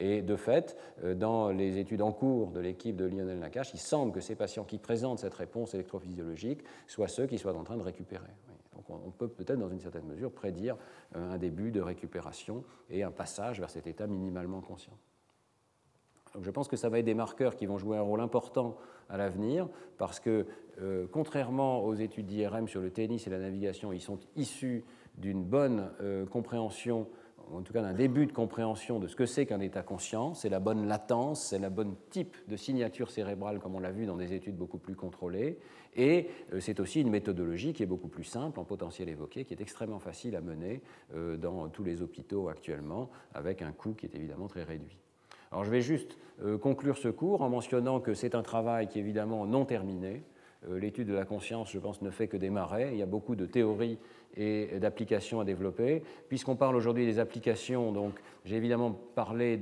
Et de fait, euh, dans les études en cours de l'équipe de Lionel Nakache, il semble que ces patients qui présentent cette réponse électrophysiologique soient ceux qui soient en train de récupérer. Donc on peut peut-être dans une certaine mesure prédire euh, un début de récupération et un passage vers cet état minimalement conscient. Je pense que ça va être des marqueurs qui vont jouer un rôle important à l'avenir parce que, euh, contrairement aux études d'IRM sur le tennis et la navigation, ils sont issus d'une bonne compréhension en tout cas d'un début de compréhension de ce que c'est qu'un état conscient, c'est la bonne latence, c'est la bonne type de signature cérébrale comme on l'a vu dans des études beaucoup plus contrôlées, et euh, c'est aussi une méthodologie qui est beaucoup plus simple en potentiel évoqué, qui est extrêmement facile à mener euh, dans tous les hôpitaux actuellement, avec un coût qui est évidemment très réduit. Alors je vais juste euh, conclure ce cours en mentionnant que c'est un travail qui est évidemment non terminé. L'étude de la conscience, je pense, ne fait que démarrer. Il y a beaucoup de théories et d'applications à développer. Puisqu'on parle aujourd'hui des applications, donc j'ai évidemment parlé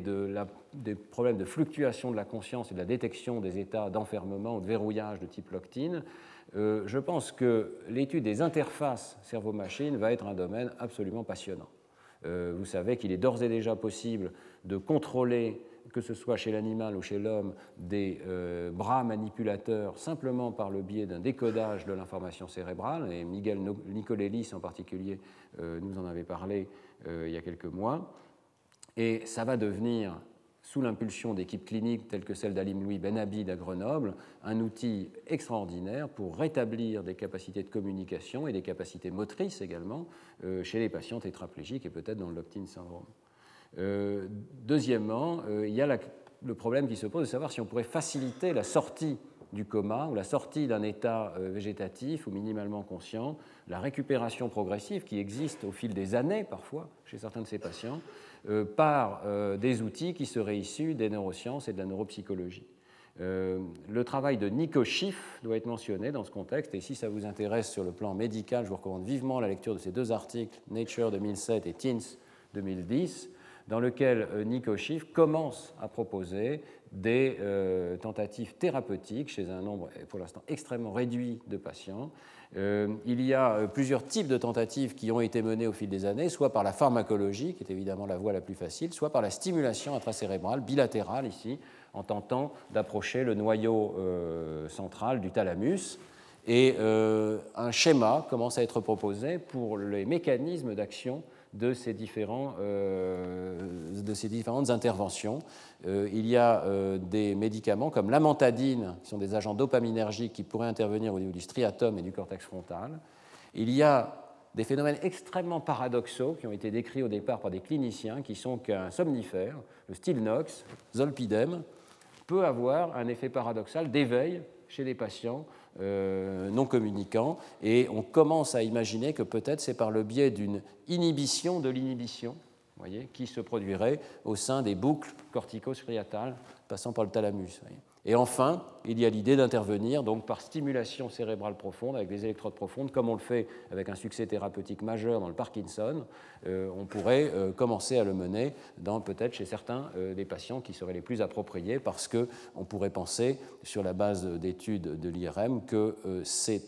des problèmes de fluctuation de la conscience et de la détection des états d'enfermement ou de verrouillage de type locked euh, je pense que l'étude des interfaces cerveau-machine va être un domaine absolument passionnant. Euh, vous savez qu'il est d'ores et déjà possible de contrôler que ce soit chez l'animal ou chez l'homme, des euh, bras manipulateurs simplement par le biais d'un décodage de l'information cérébrale, et Miguel Nicolelis en particulier euh, nous en avait parlé euh, il y a quelques mois, et ça va devenir, sous l'impulsion d'équipes cliniques telles que celle d'Alim Louis Benabid à Grenoble, un outil extraordinaire pour rétablir des capacités de communication et des capacités motrices également chez les patients tétraplégiques et peut-être dans le syndrome. Euh, deuxièmement, euh, il y a le problème qui se pose de savoir si on pourrait faciliter la sortie du coma ou la sortie d'un état euh, végétatif ou minimalement conscient, la récupération progressive qui existe au fil des années parfois chez certains de ces patients, par des outils qui seraient issus des neurosciences et de la neuropsychologie. le travail de Nico Schiff doit être mentionné dans ce contexte, et si ça vous intéresse sur le plan médical, je vous recommande vivement la lecture de ces deux articles, Nature 2007 et Teens 2010, dans lequel Nico Schiff commence à proposer des tentatives thérapeutiques chez un nombre, pour l'instant, extrêmement réduit de patients. il y a plusieurs types de tentatives qui ont été menées au fil des années, soit par la pharmacologie, qui est évidemment la voie la plus facile, soit par la stimulation intracérébrale, bilatérale ici, en tentant d'approcher le noyau euh, central du thalamus. Et euh, un schéma commence à être proposé pour les mécanismes d'action de, ces différents, euh, de ces différentes interventions. il y a des médicaments comme l'amantadine, qui sont des agents dopaminergiques qui pourraient intervenir au niveau du striatum et du cortex frontal. Il y a des phénomènes extrêmement paradoxaux qui ont été décrits au départ par des cliniciens, qui sont qu'un somnifère, le Stilnox, zolpidem, peut avoir un effet paradoxal d'éveil chez les patients euh, non communicants. Et on commence à imaginer que peut-être c'est par le biais d'une inhibition de l'inhibition qui se produirait au sein des boucles cortico-striatales passant par le thalamus. Et enfin, il y a l'idée d'intervenir donc par stimulation cérébrale profonde avec des électrodes profondes, comme on le fait avec un succès thérapeutique majeur dans le Parkinson. Euh, on pourrait euh, commencer à le mener dans peut-être chez certains euh, des patients qui seraient les plus appropriés, parce que on pourrait penser, sur la base d'études de l'IRM, que c'est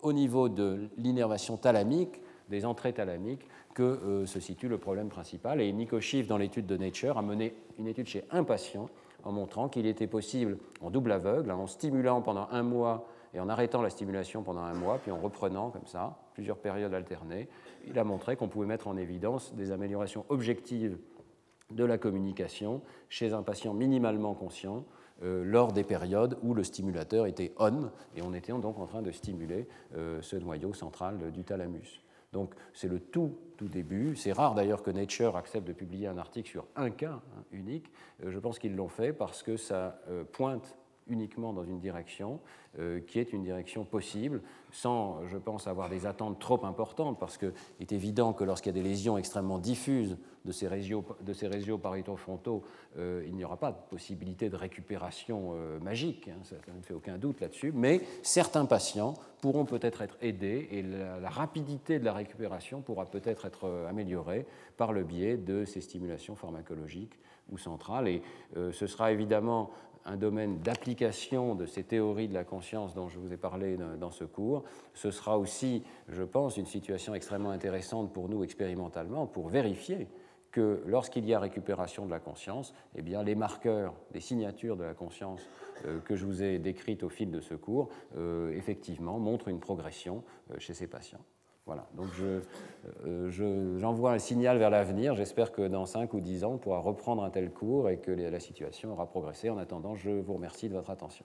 au niveau de l'innervation thalamique, des entrées thalamiques, que se situe le problème principal. Et Nico Schiff, dans l'étude de Nature, a mené une étude chez un patient en montrant qu'il était possible, en double aveugle, en stimulant pendant un mois et en arrêtant la stimulation pendant un mois, puis en reprenant comme ça, plusieurs périodes alternées, il a montré qu'on pouvait mettre en évidence des améliorations objectives de la communication chez un patient minimalement conscient euh, lors des périodes où le stimulateur était on et on était donc en train de stimuler euh, ce noyau central du thalamus. Donc c'est le tout, tout début. C'est rare d'ailleurs que Nature accepte de publier un article sur un cas hein, unique. Euh, je pense qu'ils l'ont fait parce que ça euh, pointe uniquement dans une direction euh, qui est une direction possible, sans, je pense, avoir des attentes trop importantes, parce qu'il est évident que lorsqu'il y a des lésions extrêmement diffuses de ces régios, paritofrontaux, euh, il n'y aura pas de possibilité de récupération euh, magique, hein, ça, ne fait aucun doute là-dessus, mais certains patients pourront peut-être être aidés et la, la, rapidité de la récupération pourra peut-être être améliorée par le biais de ces stimulations pharmacologiques ou centrales. Et ce sera évidemment un domaine d'application de ces théories de la conscience dont je vous ai parlé dans ce cours. Ce sera aussi, je pense, une situation extrêmement intéressante pour nous expérimentalement pour vérifier que lorsqu'il y a récupération de la conscience, eh bien, les marqueurs, les signatures de la conscience euh, que je vous ai décrites au fil de ce cours, euh, effectivement, montrent une progression euh, chez ces patients. Voilà, donc j'envoie je, un signal vers l'avenir. J'espère que dans 5 ou 10 ans, on pourra reprendre un tel cours et que la situation aura progressé. En attendant, je vous remercie de votre attention.